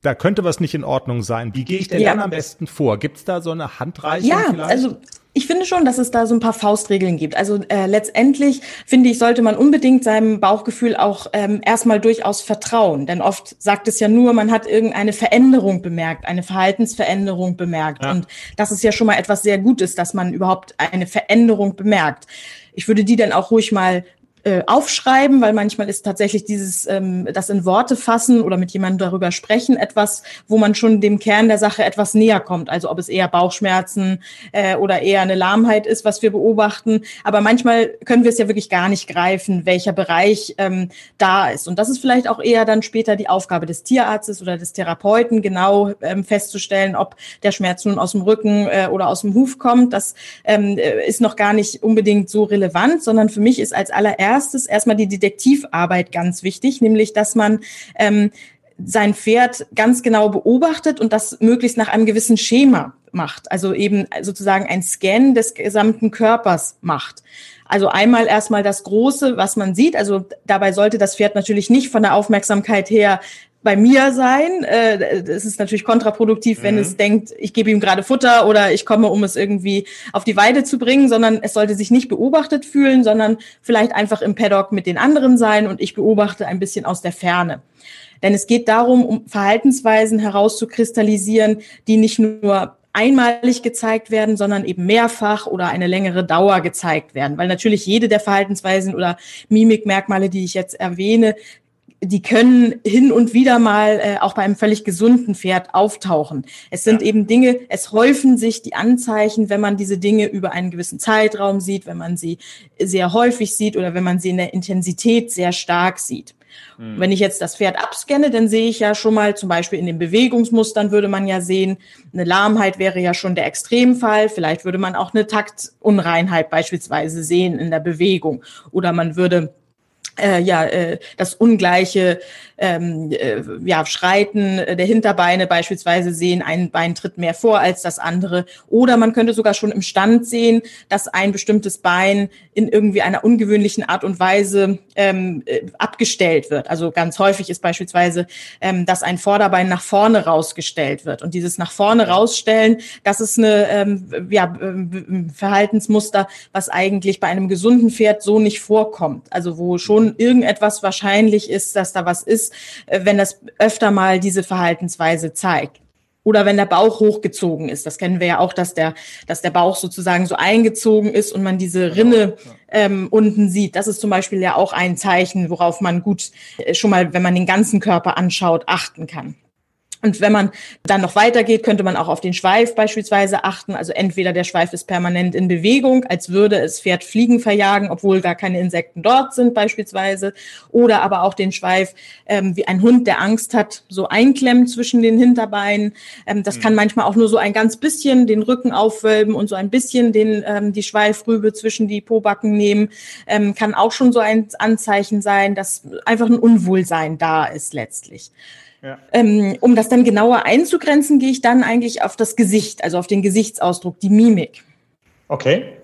da könnte was nicht in Ordnung sein. Wie gehe ich denn ja. dann am besten vor? Gibt es da so eine Handreichung?
Ja, vielleicht? also ich finde schon, dass es da so ein paar Faustregeln gibt. Also äh, letztendlich finde ich, sollte man unbedingt seinem Bauchgefühl auch ähm, erstmal durchaus vertrauen. Denn oft sagt es ja nur, man hat irgendeine Veränderung bemerkt, eine Verhaltensveränderung bemerkt. Ja. Und das ist ja schon mal etwas sehr Gutes, dass man überhaupt eine Veränderung bemerkt. Ich würde die dann auch ruhig mal äh, aufschreiben, weil manchmal ist tatsächlich dieses ähm, das in Worte fassen oder mit jemandem darüber sprechen etwas, wo man schon dem Kern der Sache etwas näher kommt. Also ob es eher Bauchschmerzen äh, oder eher eine Lahmheit ist, was wir beobachten. Aber manchmal können wir es ja wirklich gar nicht greifen, welcher Bereich ähm, da ist. Und das ist vielleicht auch eher dann später die Aufgabe des Tierarztes oder des Therapeuten, genau ähm, festzustellen, ob der Schmerz nun aus dem Rücken äh, oder aus dem Huf kommt. Das ähm, äh, ist noch gar nicht unbedingt so relevant, sondern für mich ist als allererstes erstes erstmal die Detektivarbeit ganz wichtig, nämlich dass man ähm, sein Pferd ganz genau beobachtet und das möglichst nach einem gewissen Schema macht. Also eben sozusagen ein Scan des gesamten Körpers macht. Also einmal erstmal das Große, was man sieht. Also dabei sollte das Pferd natürlich nicht von der Aufmerksamkeit her bei mir sein. Äh, es ist natürlich kontraproduktiv, wenn mhm. es denkt, ich gebe ihm gerade Futter oder ich komme, um es irgendwie auf die Weide zu bringen, sondern es sollte sich nicht beobachtet fühlen, sondern vielleicht einfach im Paddock mit den anderen sein und ich beobachte ein bisschen aus der Ferne. Denn es geht darum, um Verhaltensweisen herauszukristallisieren, die nicht nur einmalig gezeigt werden, sondern eben mehrfach oder eine längere Dauer gezeigt werden. Weil natürlich jede der Verhaltensweisen oder Mimikmerkmale, die ich jetzt erwähne, die können hin und wieder mal äh, auch bei einem völlig gesunden Pferd auftauchen. Es sind ja. eben Dinge, es häufen sich die Anzeichen, wenn man diese Dinge über einen gewissen Zeitraum sieht, wenn man sie sehr häufig sieht oder wenn man sie in der Intensität sehr stark sieht. Mhm. Wenn ich jetzt das Pferd abscanne, dann sehe ich ja schon mal, zum Beispiel in den Bewegungsmustern würde man ja sehen, eine Lahmheit wäre ja schon der Extremfall. Vielleicht würde man auch eine Taktunreinheit beispielsweise sehen in der Bewegung. Oder man würde äh, ja, äh, das ungleiche ähm, äh, ja, Schreiten der Hinterbeine beispielsweise sehen, ein Bein tritt mehr vor als das andere. Oder man könnte sogar schon im Stand sehen, dass ein bestimmtes Bein in irgendwie einer ungewöhnlichen Art und Weise ähm, äh, abgestellt wird. Also ganz häufig ist beispielsweise, ähm, dass ein Vorderbein nach vorne rausgestellt wird. Und dieses nach vorne rausstellen, das ist eine ähm, ja, äh, Verhaltensmuster, was eigentlich bei einem gesunden Pferd so nicht vorkommt. Also wo schon schon irgendetwas wahrscheinlich ist, dass da was ist, äh, wenn das öfter mal diese Verhaltensweise zeigt. Oder wenn der Bauch hochgezogen ist. Das kennen wir ja auch, dass der, dass der Bauch sozusagen so eingezogen ist und man diese genau, Rinne ähm, unten sieht. Das ist zum Beispiel ja auch ein Zeichen, worauf man gut äh, schon mal, wenn man den ganzen Körper anschaut, achten kann. Und wenn man dann noch weitergeht, könnte man auch auf den Schweif beispielsweise achten. Also entweder der Schweif ist permanent in Bewegung, als würde es Pferd Fliegen verjagen, obwohl gar keine Insekten dort sind beispielsweise. Oder aber auch den Schweif ähm, wie ein Hund, der Angst hat, so einklemmen zwischen den Hinterbeinen. Ähm, das mhm. kann manchmal auch nur so ein ganz bisschen den Rücken aufwölben und so ein bisschen den, ähm, die Schweifrübe zwischen die Pobacken nehmen. Ähm, kann auch schon so ein Anzeichen sein, dass einfach ein Unwohlsein da ist letztlich. Ähm, um das dann genauer einzugrenzen, gehe ich dann eigentlich auf das Gesicht, also auf den Gesichtsausdruck, die Mimik.
Okay.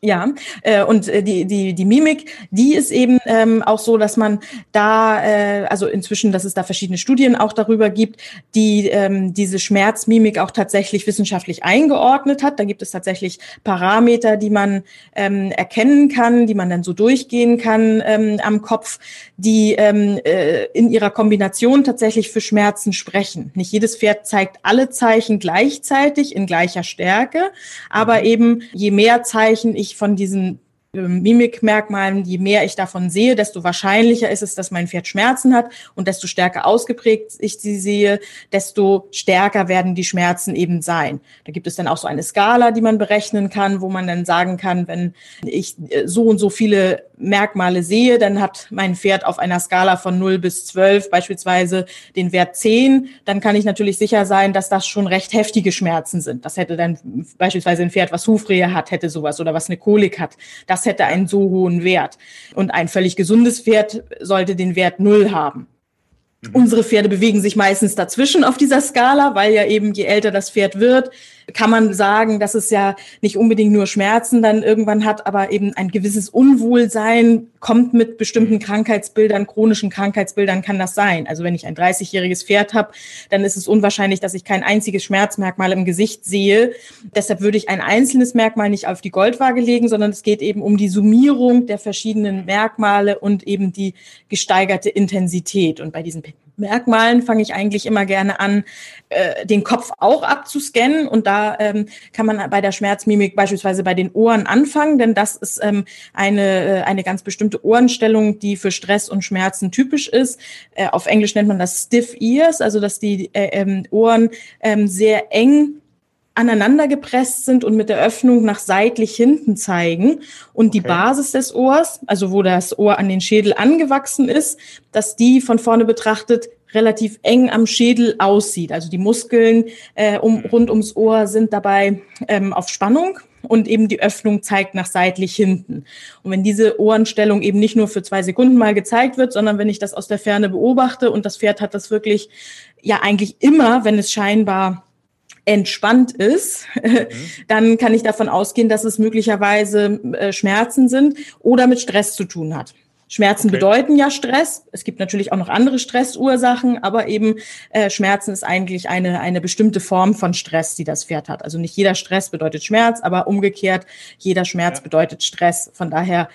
Ja, äh, und äh, die, die, die Mimik, die ist eben ähm, auch so, dass man da, äh, also inzwischen, dass es da verschiedene Studien auch darüber gibt, die ähm, diese Schmerzmimik auch tatsächlich wissenschaftlich eingeordnet hat. Da gibt es tatsächlich Parameter, die man ähm, erkennen kann, die man dann so durchgehen kann ähm, am Kopf, die ähm, äh, in ihrer Kombination tatsächlich für Schmerzen sprechen. Nicht jedes Pferd zeigt alle Zeichen gleichzeitig in gleicher Stärke, aber mhm. eben je mehr Zeichen ich ich von diesen Mimikmerkmalen, je mehr ich davon sehe, desto wahrscheinlicher ist es, dass mein Pferd Schmerzen hat und desto stärker ausgeprägt ich sie sehe, desto stärker werden die Schmerzen eben sein. Da gibt es dann auch so eine Skala, die man berechnen kann, wo man dann sagen kann, wenn ich äh, so und so viele Merkmale sehe, dann hat mein Pferd auf einer Skala von 0 bis 12 beispielsweise den Wert 10, dann kann ich natürlich sicher sein, dass das schon recht heftige Schmerzen sind. Das hätte dann beispielsweise ein Pferd, was Hufrehe hat, hätte sowas oder was eine Kolik hat. Das hätte einen so hohen Wert. Und ein völlig gesundes Pferd sollte den Wert 0 haben. Mhm. Unsere Pferde bewegen sich meistens dazwischen auf dieser Skala, weil ja eben je älter das Pferd wird, kann man sagen, dass es ja nicht unbedingt nur Schmerzen dann irgendwann hat, aber eben ein gewisses Unwohlsein kommt mit bestimmten mhm. Krankheitsbildern, chronischen Krankheitsbildern kann das sein. Also wenn ich ein 30-jähriges Pferd habe, dann ist es unwahrscheinlich, dass ich kein einziges Schmerzmerkmal im Gesicht sehe. Deshalb würde ich ein einzelnes Merkmal nicht auf die Goldwaage legen, sondern es geht eben um die Summierung der verschiedenen Merkmale und eben die gesteigerte Intensität. Und bei diesen Merkmalen fange ich eigentlich immer gerne an, äh, den Kopf auch abzuscannen. Und da ähm, kann man bei der Schmerzmimik beispielsweise bei den Ohren anfangen, denn das ist ähm, eine, äh, eine ganz bestimmte Ohrenstellung, die für Stress und Schmerzen typisch ist. Äh, auf Englisch nennt man das Stiff Ears, also dass die äh, ähm, Ohren ähm, sehr eng aneinander gepresst sind und mit der Öffnung nach seitlich hinten zeigen und die okay. Basis des Ohrs, also wo das Ohr an den Schädel angewachsen ist, dass die von vorne betrachtet relativ eng am Schädel aussieht. Also die Muskeln äh, um, rund ums Ohr sind dabei ähm, auf Spannung und eben die Öffnung zeigt nach seitlich hinten. Und wenn diese Ohrenstellung eben nicht nur für zwei Sekunden mal gezeigt wird, sondern wenn ich das aus der Ferne beobachte und das Pferd hat das wirklich ja eigentlich immer, wenn es scheinbar entspannt ist, mhm. dann kann ich davon ausgehen, dass es möglicherweise äh, Schmerzen sind oder mit Stress zu tun hat. Schmerzen okay. bedeuten ja Stress. Es gibt natürlich auch noch andere Stressursachen, aber eben äh, Schmerzen ist eigentlich eine, eine bestimmte Form von Stress, die das Pferd hat. Also nicht jeder Stress bedeutet Schmerz, aber umgekehrt, jeder Schmerz ja. bedeutet Stress. Von daher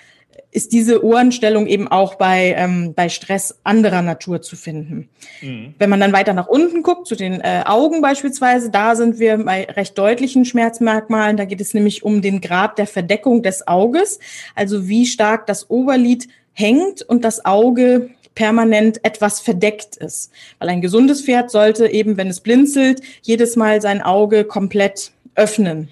ist diese Ohrenstellung eben auch bei, ähm, bei Stress anderer Natur zu finden. Mhm. Wenn man dann weiter nach unten guckt, zu den äh, Augen beispielsweise, da sind wir bei recht deutlichen Schmerzmerkmalen. Da geht es nämlich um den Grad der Verdeckung des Auges, also wie stark das Oberlid hängt und das Auge permanent etwas verdeckt ist. Weil ein gesundes Pferd sollte eben, wenn es blinzelt, jedes Mal sein Auge komplett öffnen.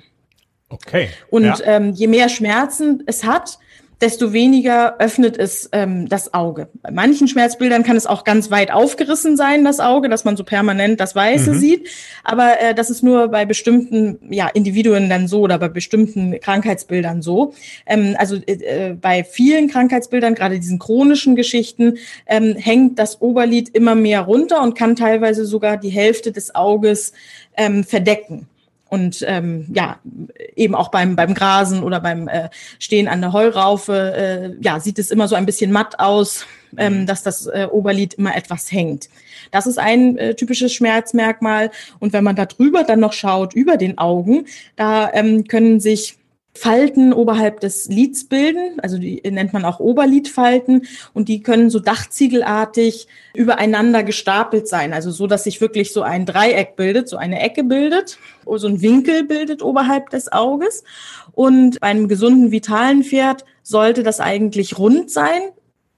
Okay.
Und ja. ähm, je mehr Schmerzen es hat, desto weniger öffnet es ähm, das Auge. Bei manchen Schmerzbildern kann es auch ganz weit aufgerissen sein, das Auge, dass man so permanent das Weiße mhm. sieht. Aber äh, das ist nur bei bestimmten ja, Individuen dann so oder bei bestimmten Krankheitsbildern so. Ähm, also äh, äh bei vielen Krankheitsbildern, gerade diesen chronischen Geschichten, ähm, hängt das Oberlid immer mehr runter und kann teilweise sogar die Hälfte des Auges ähm, verdecken. Und ähm, ja, eben auch beim, beim Grasen oder beim äh, Stehen an der Heuraufe, äh, ja, sieht es immer so ein bisschen matt aus, ähm, mhm. dass das äh, Oberlid immer etwas hängt. Das ist ein äh, typisches Schmerzmerkmal. Und wenn man da drüber dann noch schaut, über den Augen, da ähm, können sich Falten oberhalb des Lids bilden, also die nennt man auch Oberlidfalten und die können so dachziegelartig übereinander gestapelt sein, also so, dass sich wirklich so ein Dreieck bildet, so eine Ecke bildet, so ein Winkel bildet oberhalb des Auges. Und bei einem gesunden, vitalen Pferd sollte das eigentlich rund sein,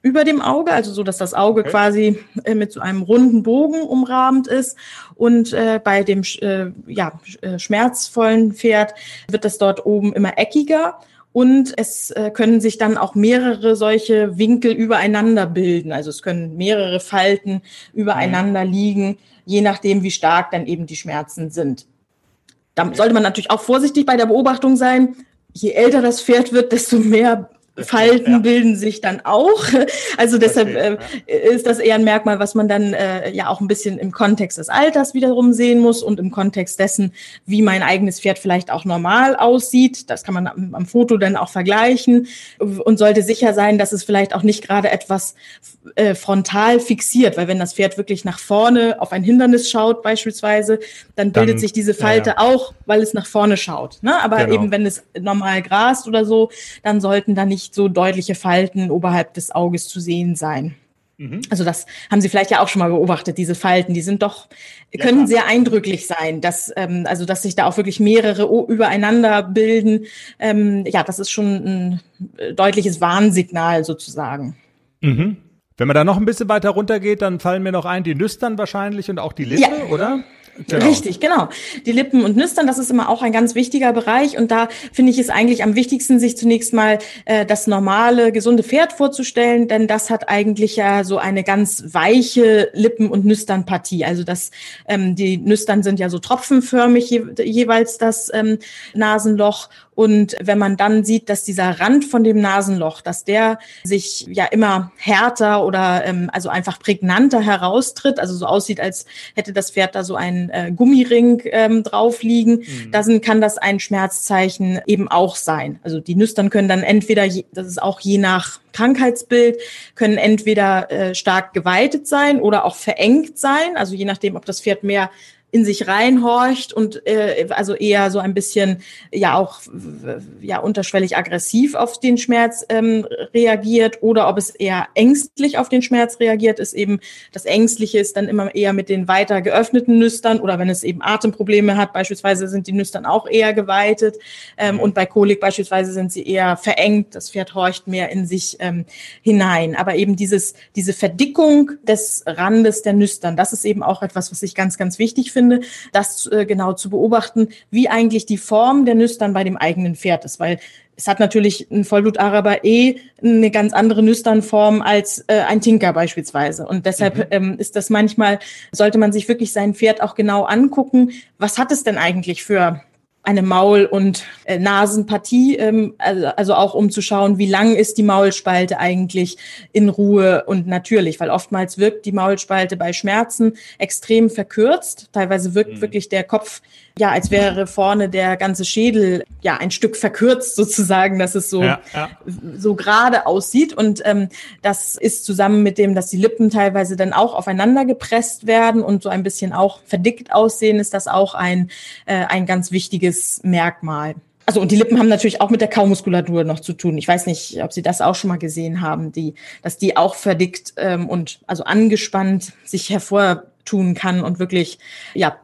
über dem Auge, also so, dass das Auge okay. quasi äh, mit so einem runden Bogen umrahmt ist. Und äh, bei dem äh, ja, äh, schmerzvollen Pferd wird das dort oben immer eckiger. Und es äh, können sich dann auch mehrere solche Winkel übereinander bilden. Also es können mehrere Falten übereinander mhm. liegen, je nachdem, wie stark dann eben die Schmerzen sind. Da sollte man natürlich auch vorsichtig bei der Beobachtung sein. Je älter das Pferd wird, desto mehr Falten ja. bilden sich dann auch. Also deshalb äh, ist das eher ein Merkmal, was man dann äh, ja auch ein bisschen im Kontext des Alters wiederum sehen muss und im Kontext dessen, wie mein eigenes Pferd vielleicht auch normal aussieht. Das kann man am, am Foto dann auch vergleichen und sollte sicher sein, dass es vielleicht auch nicht gerade etwas äh, frontal fixiert, weil wenn das Pferd wirklich nach vorne auf ein Hindernis schaut beispielsweise, dann bildet dann, sich diese Falte ja. auch, weil es nach vorne schaut. Ne? Aber genau. eben wenn es normal grast oder so, dann sollten da nicht nicht so deutliche Falten oberhalb des Auges zu sehen sein. Mhm. Also das haben Sie vielleicht ja auch schon mal beobachtet, diese Falten, die sind doch, können ja, sehr eindrücklich sein, dass, ähm, also dass sich da auch wirklich mehrere übereinander bilden. Ähm, ja, das ist schon ein äh, deutliches Warnsignal sozusagen.
Mhm. Wenn man da noch ein bisschen weiter runter geht, dann fallen mir noch ein die Nüstern wahrscheinlich und auch die Lippe, ja. oder?
Genau. Richtig, genau. Die Lippen und Nüstern, das ist immer auch ein ganz wichtiger Bereich. Und da finde ich es eigentlich am wichtigsten, sich zunächst mal äh, das normale, gesunde Pferd vorzustellen, denn das hat eigentlich ja so eine ganz weiche Lippen- und Nüsternpartie. Also das, ähm, die Nüstern sind ja so tropfenförmig je, jeweils das ähm, Nasenloch und wenn man dann sieht, dass dieser Rand von dem Nasenloch, dass der sich ja immer härter oder ähm, also einfach prägnanter heraustritt, also so aussieht, als hätte das Pferd da so einen äh, Gummiring ähm, drauf liegen, mhm. dann kann das ein Schmerzzeichen eben auch sein. Also die Nüstern können dann entweder, das ist auch je nach Krankheitsbild, können entweder äh, stark geweitet sein oder auch verengt sein. Also je nachdem, ob das Pferd mehr in sich reinhorcht und äh, also eher so ein bisschen ja auch ja unterschwellig aggressiv auf den Schmerz ähm, reagiert oder ob es eher ängstlich auf den Schmerz reagiert, ist eben das Ängstliche ist dann immer eher mit den weiter geöffneten Nüstern oder wenn es eben Atemprobleme hat, beispielsweise sind die Nüstern auch eher geweitet ähm, und bei Kolik beispielsweise sind sie eher verengt, das Pferd horcht mehr in sich ähm, hinein. Aber eben dieses, diese Verdickung des Randes der Nüstern, das ist eben auch etwas, was ich ganz, ganz wichtig finde finde, das äh, genau zu beobachten, wie eigentlich die Form der Nüstern bei dem eigenen Pferd ist, weil es hat natürlich ein Vollblut-Araber eh eine ganz andere Nüsternform als äh, ein Tinker beispielsweise. Und deshalb mhm. ähm, ist das manchmal, sollte man sich wirklich sein Pferd auch genau angucken, was hat es denn eigentlich für eine Maul- und äh, Nasenpartie, ähm, also, also auch um zu schauen, wie lang ist die Maulspalte eigentlich in Ruhe und natürlich, weil oftmals wirkt die Maulspalte bei Schmerzen extrem verkürzt. Teilweise wirkt mhm. wirklich der Kopf ja, als wäre vorne der ganze Schädel ja ein Stück verkürzt sozusagen, dass es so, ja, ja. so gerade aussieht. Und ähm, das ist zusammen mit dem, dass die Lippen teilweise dann auch aufeinander gepresst werden und so ein bisschen auch verdickt aussehen, ist das auch ein, äh, ein ganz wichtiges Merkmal. Also und die Lippen haben natürlich auch mit der Kaumuskulatur noch zu tun. Ich weiß nicht, ob Sie das auch schon mal gesehen haben, die, dass die auch verdickt ähm, und also angespannt sich hervor tun kann und wirklich ja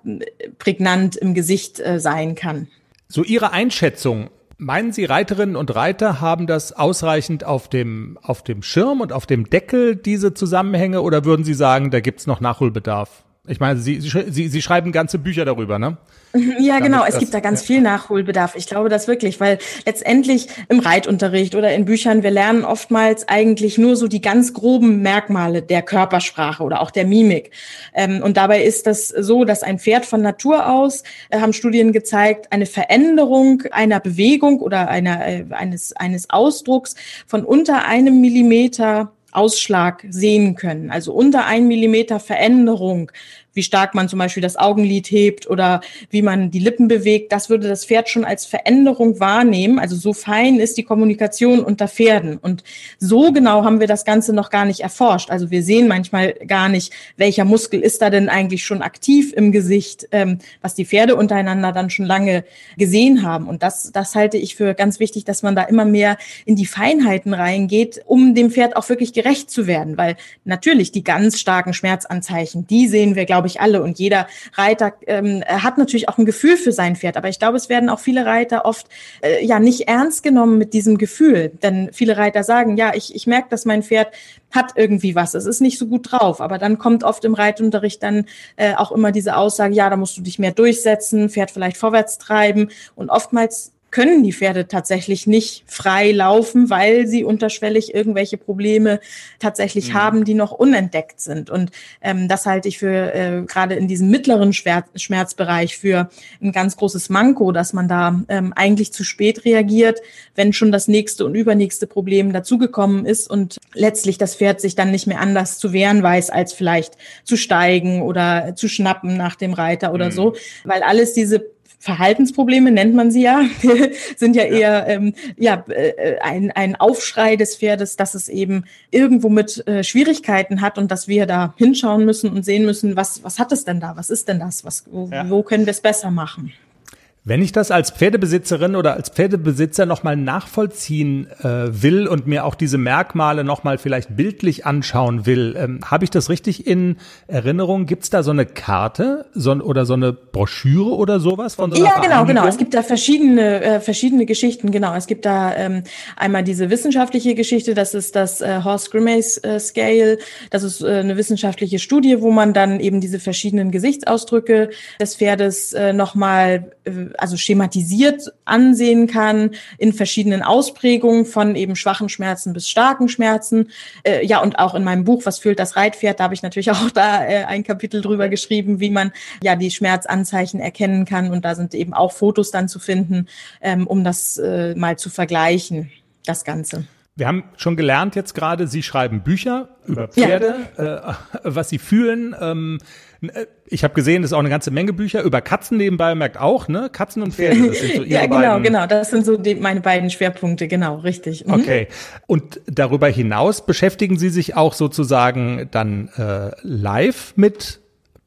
prägnant im Gesicht äh, sein kann.
So Ihre Einschätzung. Meinen Sie, Reiterinnen und Reiter haben das ausreichend auf dem, auf dem Schirm und auf dem Deckel, diese Zusammenhänge, oder würden Sie sagen, da gibt's noch Nachholbedarf? Ich meine, Sie, Sie, Sie schreiben ganze Bücher darüber, ne?
Ja, genau. Es gibt da ganz viel Nachholbedarf. Ich glaube das wirklich, weil letztendlich im Reitunterricht oder in Büchern, wir lernen oftmals eigentlich nur so die ganz groben Merkmale der Körpersprache oder auch der Mimik. Ähm, und dabei ist das so, dass ein Pferd von Natur aus, äh, haben Studien gezeigt, eine Veränderung einer Bewegung oder einer, äh, eines, eines Ausdrucks von unter einem Millimeter Ausschlag sehen können. Also unter ein Millimeter Veränderung wie stark man zum Beispiel das Augenlid hebt oder wie man die Lippen bewegt, das würde das Pferd schon als Veränderung wahrnehmen. Also so fein ist die Kommunikation unter Pferden. Und so genau haben wir das Ganze noch gar nicht erforscht. Also wir sehen manchmal gar nicht, welcher Muskel ist da denn eigentlich schon aktiv im Gesicht, ähm, was die Pferde untereinander dann schon lange gesehen haben. Und das, das halte ich für ganz wichtig, dass man da immer mehr in die Feinheiten reingeht, um dem Pferd auch wirklich gerecht zu werden. Weil natürlich die ganz starken Schmerzanzeichen, die sehen wir, glaube glaube ich, alle. Und jeder Reiter ähm, hat natürlich auch ein Gefühl für sein Pferd. Aber ich glaube, es werden auch viele Reiter oft äh, ja nicht ernst genommen mit diesem Gefühl. Denn viele Reiter sagen, ja, ich, ich merke, dass mein Pferd hat irgendwie was. Es ist nicht so gut drauf. Aber dann kommt oft im Reitunterricht dann äh, auch immer diese Aussage, ja, da musst du dich mehr durchsetzen, Pferd vielleicht vorwärts treiben. Und oftmals können die Pferde tatsächlich nicht frei laufen, weil sie unterschwellig irgendwelche Probleme tatsächlich mhm. haben, die noch unentdeckt sind. Und ähm, das halte ich für äh, gerade in diesem mittleren Schmerz Schmerzbereich für ein ganz großes Manko, dass man da ähm, eigentlich zu spät reagiert, wenn schon das nächste und übernächste Problem dazugekommen ist und letztlich das Pferd sich dann nicht mehr anders zu wehren weiß, als vielleicht zu steigen oder zu schnappen nach dem Reiter oder mhm. so, weil alles diese Verhaltensprobleme nennt man sie ja, sind ja, ja. eher ähm, ja, äh, ein, ein Aufschrei des Pferdes, dass es eben irgendwo mit äh, Schwierigkeiten hat und dass wir da hinschauen müssen und sehen müssen, was, was hat es denn da, was ist denn das, was, wo, ja. wo können wir es besser machen.
Wenn ich das als Pferdebesitzerin oder als Pferdebesitzer nochmal nachvollziehen äh, will und mir auch diese Merkmale nochmal vielleicht bildlich anschauen will, ähm, habe ich das richtig in Erinnerung? Gibt es da so eine Karte so, oder so eine Broschüre oder sowas von so
einer Ja, genau, genau. Es gibt da verschiedene, äh, verschiedene Geschichten, genau. Es gibt da ähm, einmal diese wissenschaftliche Geschichte, das ist das äh, Horse Grimace äh, Scale. Das ist äh, eine wissenschaftliche Studie, wo man dann eben diese verschiedenen Gesichtsausdrücke des Pferdes äh, nochmal also schematisiert ansehen kann in verschiedenen Ausprägungen von eben schwachen Schmerzen bis starken Schmerzen. Äh, ja, und auch in meinem Buch, was fühlt das Reitpferd, da habe ich natürlich auch da äh, ein Kapitel drüber geschrieben, wie man ja die Schmerzanzeichen erkennen kann. Und da sind eben auch Fotos dann zu finden, ähm, um das äh, mal zu vergleichen, das Ganze.
Wir haben schon gelernt jetzt gerade, Sie schreiben Bücher über Pferde, ja. äh, was Sie fühlen. Ähm, äh, ich habe gesehen, das ist auch eine ganze Menge Bücher über Katzen nebenbei, merkt auch, ne? Katzen und Pferde, das sind so ihre
Ja, genau,
beiden.
genau. Das sind so die, meine beiden Schwerpunkte, genau, richtig.
Mhm. Okay. Und darüber hinaus beschäftigen Sie sich auch sozusagen dann äh, live mit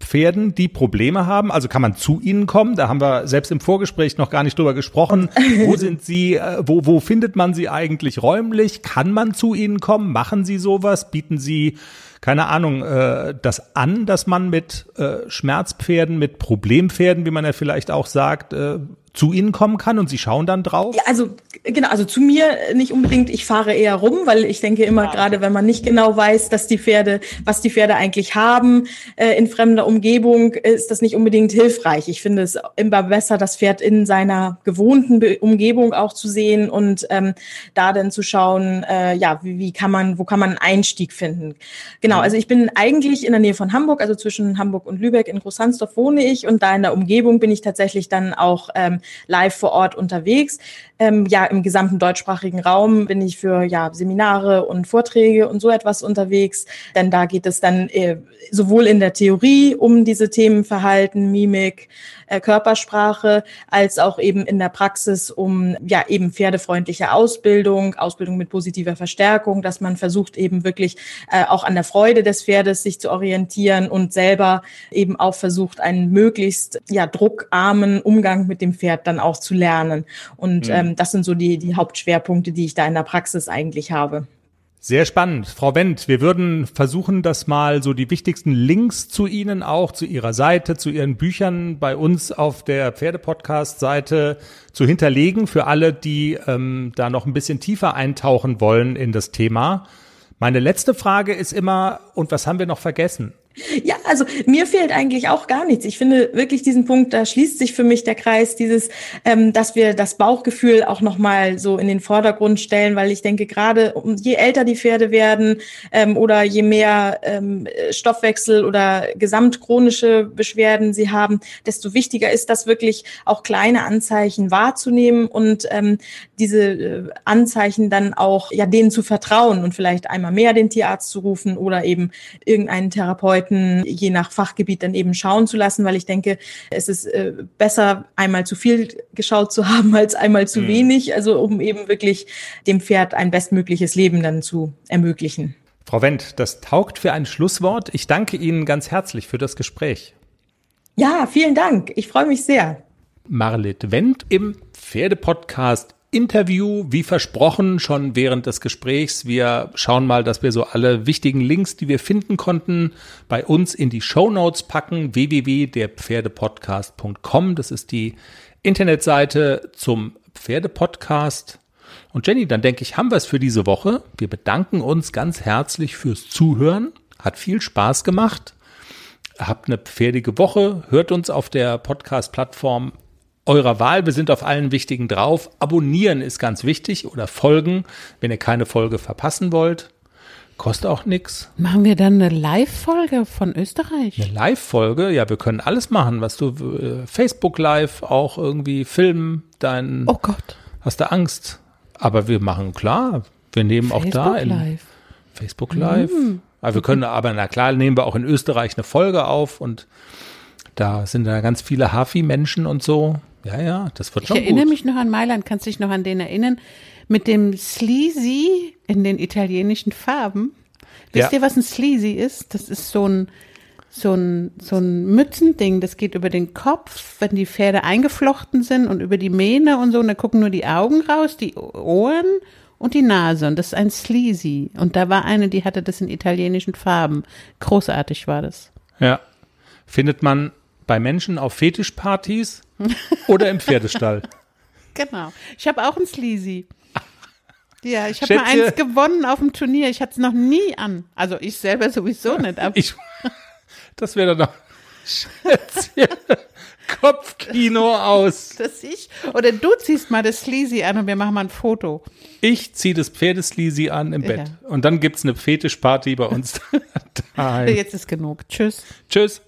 Pferden, die Probleme haben? Also kann man zu ihnen kommen? Da haben wir selbst im Vorgespräch noch gar nicht drüber gesprochen. Wo sind sie, äh, wo, wo findet man sie eigentlich räumlich? Kann man zu ihnen kommen? Machen sie sowas? Bieten sie, keine Ahnung, äh, das an, dass man mit äh, Schmerzpferden, mit Problempferden, wie man ja vielleicht auch sagt, äh, zu Ihnen kommen kann und Sie schauen dann drauf?
Ja, also genau, also zu mir nicht unbedingt. Ich fahre eher rum, weil ich denke immer, ah, gerade wenn man nicht genau weiß, dass die Pferde, was die Pferde eigentlich haben äh, in fremder Umgebung, ist das nicht unbedingt hilfreich. Ich finde es immer besser, das Pferd in seiner gewohnten Be Umgebung auch zu sehen und ähm, da dann zu schauen, äh, ja, wie, wie kann man, wo kann man einen Einstieg finden? Genau, also ich bin eigentlich in der Nähe von Hamburg, also zwischen Hamburg und Lübeck in Großhansdorf wohne ich und da in der Umgebung bin ich tatsächlich dann auch ähm, live vor Ort unterwegs. Ähm, ja, im gesamten deutschsprachigen Raum bin ich für ja, Seminare und Vorträge und so etwas unterwegs. Denn da geht es dann äh, sowohl in der Theorie um diese Themen Verhalten, Mimik, äh, Körpersprache, als auch eben in der Praxis um ja eben pferdefreundliche Ausbildung, Ausbildung mit positiver Verstärkung, dass man versucht eben wirklich äh, auch an der Freude des Pferdes sich zu orientieren und selber eben auch versucht, einen möglichst ja druckarmen Umgang mit dem Pferd dann auch zu lernen. Und mhm. ähm, das sind so die, die Hauptschwerpunkte, die ich da in der Praxis eigentlich habe.
Sehr spannend. Frau Wendt, wir würden versuchen, das mal so die wichtigsten Links zu Ihnen auch, zu Ihrer Seite, zu Ihren Büchern bei uns auf der Pferdepodcast-Seite zu hinterlegen für alle, die ähm, da noch ein bisschen tiefer eintauchen wollen in das Thema. Meine letzte Frage ist immer, und was haben wir noch vergessen?
Ja, also mir fehlt eigentlich auch gar nichts. Ich finde wirklich diesen Punkt, da schließt sich für mich der Kreis, dieses, ähm, dass wir das Bauchgefühl auch nochmal so in den Vordergrund stellen, weil ich denke, gerade je älter die Pferde werden ähm, oder je mehr ähm, Stoffwechsel oder gesamtchronische Beschwerden sie haben, desto wichtiger ist das wirklich auch kleine Anzeichen wahrzunehmen und ähm, diese äh, Anzeichen dann auch ja denen zu vertrauen und vielleicht einmal mehr den Tierarzt zu rufen oder eben irgendeinen Therapeuten Therapeuten je nach Fachgebiet dann eben schauen zu lassen, weil ich denke, es ist äh, besser, einmal zu viel geschaut zu haben als einmal zu mhm. wenig, also um eben wirklich dem Pferd ein bestmögliches Leben dann zu ermöglichen.
Frau Wendt, das taugt für ein Schlusswort. Ich danke Ihnen ganz herzlich für das Gespräch.
Ja, vielen Dank. Ich freue mich sehr.
Marlit Wendt im Pferdepodcast Interview, wie versprochen, schon während des Gesprächs. Wir schauen mal, dass wir so alle wichtigen Links, die wir finden konnten, bei uns in die Show Notes packen. www.derpferdepodcast.com. Das ist die Internetseite zum Pferdepodcast. Und Jenny, dann denke ich, haben wir es für diese Woche. Wir bedanken uns ganz herzlich fürs Zuhören. Hat viel Spaß gemacht. Habt eine pferdige Woche. Hört uns auf der Podcast-Plattform eurer Wahl. Wir sind auf allen wichtigen drauf. Abonnieren ist ganz wichtig oder folgen, wenn ihr keine Folge verpassen wollt. Kostet auch nix.
Machen wir dann eine Live-Folge von Österreich?
Eine Live-Folge, ja, wir können alles machen, was du äh, Facebook Live auch irgendwie filmen, dein
Oh Gott.
hast du Angst. Aber wir machen klar, wir nehmen auch da
Facebook
in
Live.
Facebook Live. Aber wir können aber, na klar, nehmen wir auch in Österreich eine Folge auf und da sind da ganz viele Hafi-Menschen und so. Ja, ja, das wird
Ich
schon
erinnere
gut.
mich noch an Mailand, kannst dich noch an den erinnern? Mit dem Sleazy in den italienischen Farben. Wisst
Ja.
ihr, was ein Sleazy ist? Das ist so ein, so ein, so ein Mützending, das geht über den Kopf, wenn die Pferde eingeflochten sind und über die Mähne und so, und da gucken nur die Augen raus, die Ohren und die Nase. Und das ist ein Sleazy. Und da war eine, die hatte das in italienischen Farben. Großartig war das.
Ja. Findet man bei Menschen auf Fetischpartys oder im Pferdestall.
Genau. Ich habe auch ein Sleazy. Ja, ich habe mal
Schätze-
eins gewonnen auf dem Turnier. Ich hatte es noch nie an. Also ich selber sowieso nicht. Aber
Ich, das wäre doch Schätzchen. Kopfkino aus.
dass ich oder du ziehst mal das Sleazy an und wir machen mal ein Foto.
Ich ziehe das Pferdesleazy an im Bett. Und dann gibt's eine Fetischparty bei uns.
Jetzt ist genug. Tschüss.
Tschüss.